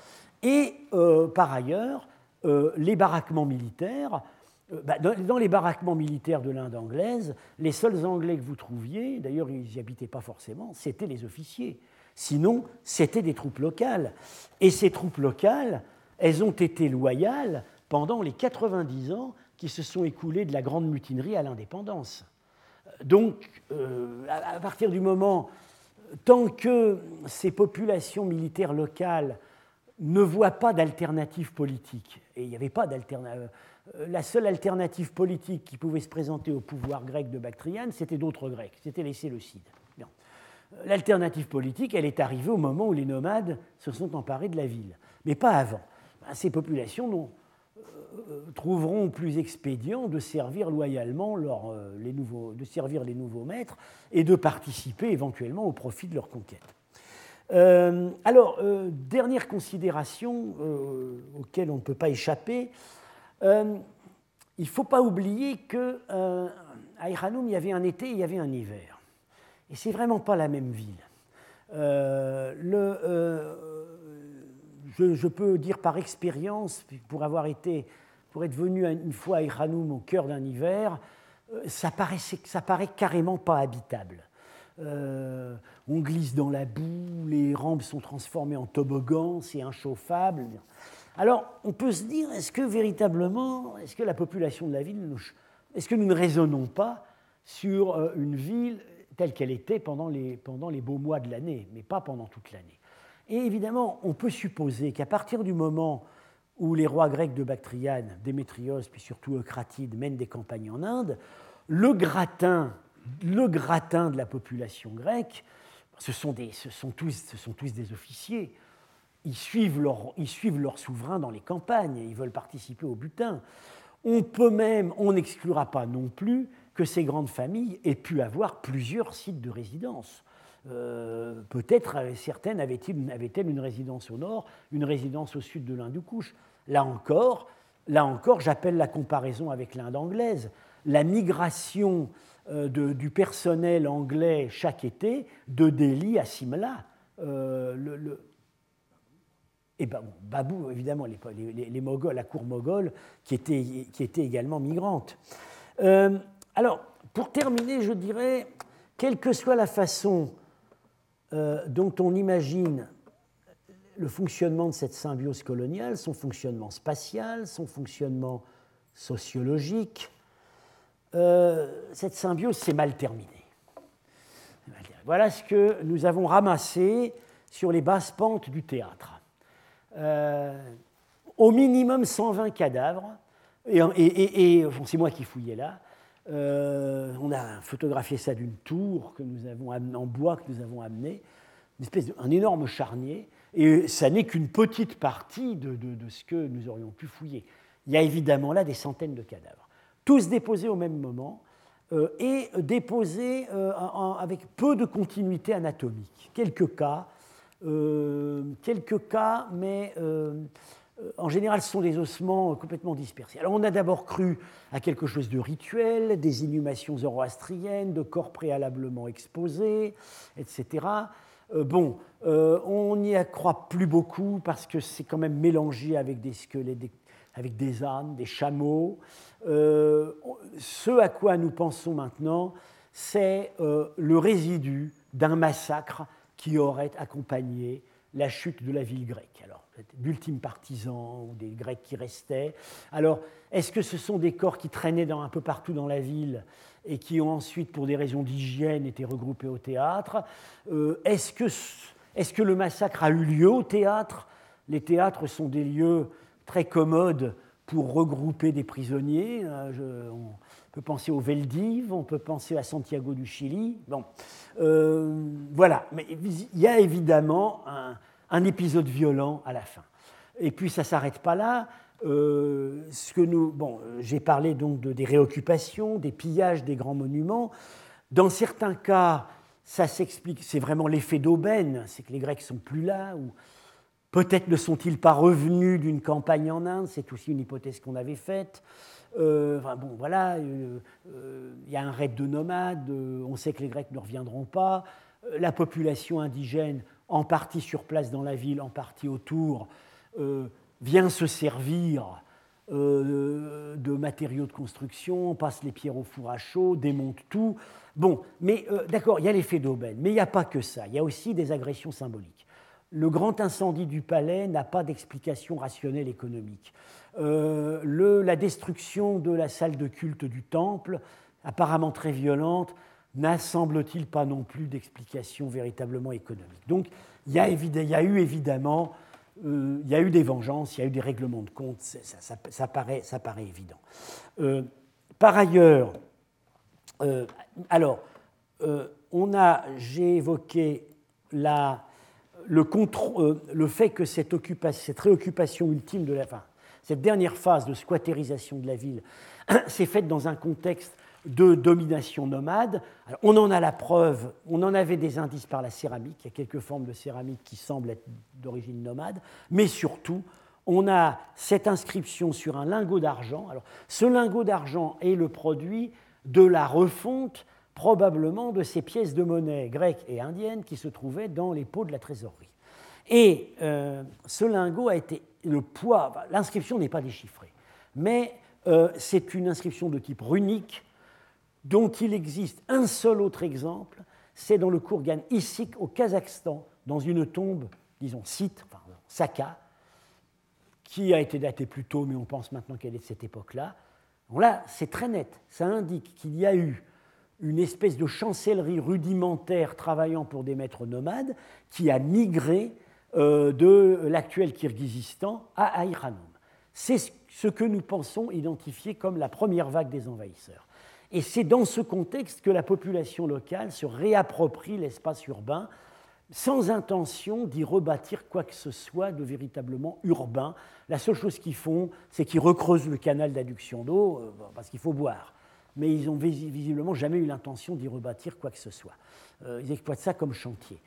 Et par ailleurs, les baraquements militaires dans les baraquements militaires de l'Inde anglaise, les seuls Anglais que vous trouviez, d'ailleurs ils n'y habitaient pas forcément, c'était les officiers. Sinon, c'était des troupes locales. Et ces troupes locales, elles ont été loyales pendant les 90 ans qui se sont écoulés de la grande mutinerie à l'indépendance. Donc, euh, à partir du moment, tant que ces populations militaires locales ne voient pas d'alternative politique, et il n'y avait pas d'alternative euh, la seule alternative politique qui pouvait se présenter au pouvoir grec de Bactriane, c'était d'autres Grecs, c'était les Séleucides. Euh, l'alternative politique, elle est arrivée au moment où les nomades se sont emparés de la ville, mais pas avant. Ben, ces populations euh, trouveront plus expédient de servir loyalement les nouveaux, de servir les nouveaux maîtres et de participer éventuellement au profit de leur conquête. alors, dernière considération auquel on ne peut pas échapper, euh, il ne faut pas oublier qu'à euh, Iranoum, il y avait un été et il y avait un hiver. Et c'est vraiment pas la même ville. Euh, je, peux dire par expérience, pour avoir été, pour être venu une fois à Iranoum au cœur d'un hiver, ça, paraît carrément pas habitable. on glisse dans la boue, les rampes sont transformées en toboggan, c'est inchauffable. Alors, on peut se dire, est-ce que véritablement, est-ce que la population de la ville, est-ce que nous ne raisonnons pas sur euh, une ville telle qu'elle était pendant les, beaux mois de l'année, mais pas pendant toute l'année? Et évidemment, on peut supposer qu'à partir du moment où les rois grecs de Bactriane, Démétrios, puis surtout Eucratide, mènent des campagnes en Inde, le gratin, de la population grecque, ce sont tous des officiers, ils suivent, leur, ils suivent leur souverain dans les campagnes, ils veulent participer au butin. On peut même, on n'exclura pas non plus que ces grandes familles aient pu avoir plusieurs sites de résidence. Euh, peut-être euh, certaines avaient-elles une résidence au nord, une résidence au sud de l'Inde-Couche. Là encore, là encore, j'appelle la comparaison avec l'Inde anglaise. la migration euh, du personnel anglais chaque été de Delhi à Simla. le, et ben, Babou, évidemment, les, Moghols, la cour moghole, qui était, également migrante. alors, pour terminer, je dirais, quelle que soit la façon dont on imagine le fonctionnement de cette symbiose coloniale, son fonctionnement spatial, son fonctionnement sociologique, euh, cette symbiose s'est mal terminée. Voilà ce que nous avons ramassé sur les basses pentes du théâtre. Euh, au minimum 120 cadavres, et, c'est moi qui fouillais là. Euh, on a photographié ça d'une tour que nous avons en bois que nous avons amené, une espèce un énorme charnier. Et ça n'est qu'une petite partie de, ce que nous aurions pu fouiller. Il y a évidemment là des centaines de cadavres, tous déposés au même moment euh, et déposés avec peu de continuité anatomique. Quelques cas, quelques cas, mais en général, ce sont des ossements complètement dispersés. Alors, on a d'abord cru à quelque chose de rituel, des inhumations zoroastriennes, de corps préalablement exposés, etc. Euh, bon, euh, on n'y accroît plus beaucoup parce que c'est quand même mélangé avec des squelettes, avec des ânes, des chameaux. Euh, ce à quoi nous pensons maintenant, c'est le résidu d'un massacre qui aurait accompagné la chute de la ville grecque. Alors, d'ultimes partisans ou des Grecs qui restaient. Alors, est-ce que ce sont des corps qui traînaient un peu partout dans la ville et qui ont ensuite, pour des raisons d'hygiène, été regroupés au théâtre? Euh, est-ce, que, le massacre a eu lieu au théâtre? Les théâtres sont des lieux très commodes pour regrouper des prisonniers. On peut penser au Veldiv, on peut penser à Santiago du Chili. Bon, euh, voilà, mais il y a évidemment un, un épisode violent à la fin. Et puis ça ne s'arrête pas là. Euh, ce que nous, bon, j'ai parlé donc de, des réoccupations, des pillages des grands monuments. Dans certains cas, ça s'explique, c'est vraiment l'effet d'aubaine, c'est que les Grecs sont plus là, ou peut-être ne sont-ils pas revenus d'une campagne en Inde, c'est aussi une hypothèse qu'on avait faite. Euh, bon, voilà, euh, il y a un raid de nomades, on sait que les Grecs ne reviendront pas. La population indigène, en partie sur place dans la ville, en partie autour, vient se servir euh, de matériaux de construction, passe les pierres au four à chaud, démonte tout. Bon, mais euh, d'accord, il y a l'effet d'aubaine, mais il n'y a pas que ça, il y a aussi des agressions symboliques. Le grand incendie du palais n'a pas d'explication rationnelle économique. Euh, la destruction de la salle de culte du temple, apparemment très violente, n'a semble-t-il pas non plus d'explication véritablement économique. Donc il y a, eu évidemment euh, y a eu des vengeances, il y a eu des règlements de compte, ça, paraît, évident. Euh, par ailleurs, alors, on a, j'ai évoqué la, le, le, fait que cette, occupation, cette réoccupation ultime de la fin, cette dernière phase de squattérisation de la ville s'est faite dans un contexte de domination nomade. on en a la preuve, on en avait des indices par la céramique, il y a quelques formes de céramique qui semblent être d'origine nomade, mais surtout, on a cette inscription sur un lingot d'argent. Alors, ce lingot d'argent est le produit de la refonte probablement de ces pièces de monnaie grecques et indiennes qui se trouvaient dans les pots de la trésorerie. Et euh, ce lingot a été le poids, l'inscription n'est pas déchiffrée, mais euh, c'est une inscription de type runique dont il existe un seul autre exemple, c'est dans le Kourgan Issik au Kazakhstan, dans une tombe, disons, site, enfin, Saka, qui a été datée plus tôt, mais on pense maintenant qu'elle est de cette époque-là. Là, c'est très net. Ça indique qu'il y a eu une espèce de chancellerie rudimentaire travaillant pour des maîtres nomades qui a migré euh, de l'actuel Kirghizistan à Aïranoum. C'est ce que nous pensons identifier comme la première vague des envahisseurs. Et c'est dans ce contexte que la population locale se réapproprie l'espace urbain sans intention d'y rebâtir quoi que ce soit de véritablement urbain. La seule chose qu'ils font, c'est qu'ils recreusent le canal d'adduction d'eau euh, parce qu'il faut boire. Mais ils n'ont visiblement jamais eu l'intention d'y rebâtir quoi que ce soit. ils exploitent ça comme chantier.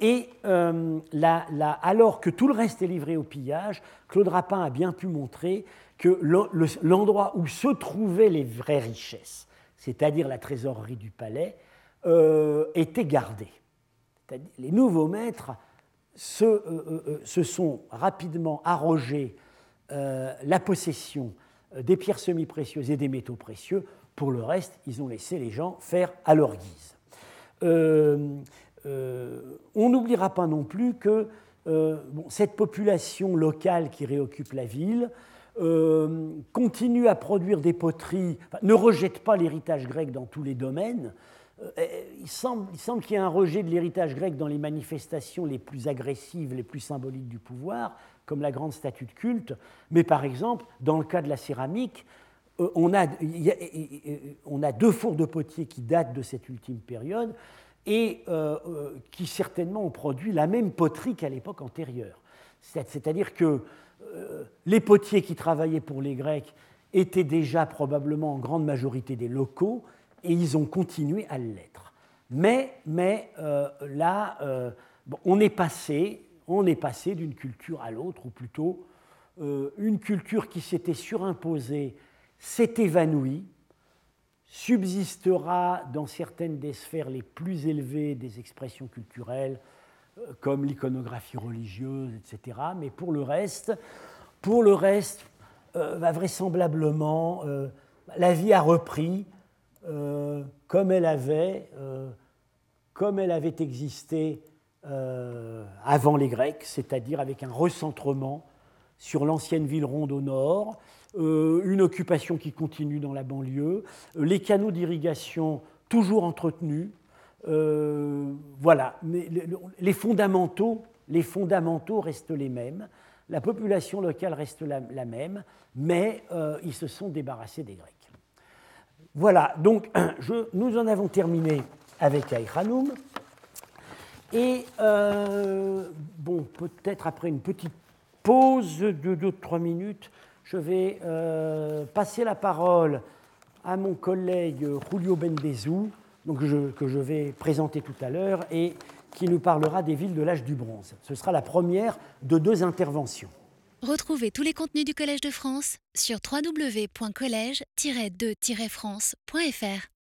et alors que tout le reste est livré au pillage, Claude Rapin a bien pu montrer que l'endroit où se trouvaient les vraies richesses, c'est-à-dire la trésorerie du palais, était gardé. Les nouveaux maîtres se, euh, euh, euh, se sont rapidement arrogés la possession des pierres semi-précieuses et des métaux précieux. Pour le reste, ils ont laissé les gens faire à leur guise. on n'oubliera pas non plus que cette population locale qui réoccupe la ville continue à produire des poteries, ne rejette pas l'héritage grec dans tous les domaines, euh, il semble, il semble qu'il y ait un rejet de l'héritage grec dans les manifestations les plus agressives, les plus symboliques du pouvoir, comme la grande statue de culte. Mais par exemple, dans le cas de la céramique, euh, on a, on a deux fours de potier qui datent de cette ultime période et euh, qui certainement ont produit la même poterie qu'à l'époque antérieure. C'est-à-dire que les potiers qui travaillaient pour les Grecs étaient déjà probablement en grande majorité des locaux, et ils ont continué à l'être. Mais, mais euh, là, euh, on est passé, on est passé d'une culture à l'autre, ou plutôt euh, une culture qui s'était surimposée s'est évanouie, subsistera dans certaines des sphères les plus élevées des expressions culturelles, comme l'iconographie religieuse, etc. Mais pour le reste, pour le reste, vraisemblablement, la vie a repris euh, comme, elle avait, euh, comme elle avait existé euh, avant les Grecs, c'est-à-dire avec un recentrement sur l'ancienne ville ronde au nord, une occupation qui continue dans la banlieue, les canaux d'irrigation toujours entretenus. voilà, mais les fondamentaux, les fondamentaux restent les mêmes. La population locale reste la, même, mais ils se sont débarrassés des Grecs. Voilà, donc nous en avons terminé avec Aïchanoum. Et euh, bon, peut-être après une petite pause de 2-3 minutes, je vais euh, passer la parole à mon collègue Julio Bendezou, donc que je vais présenter tout à l'heure, et qui nous parlera des villes de l'âge du bronze. Ce sera la première de deux interventions. Retrouvez tous les contenus du Collège de France sur www.colège-2-france.fr.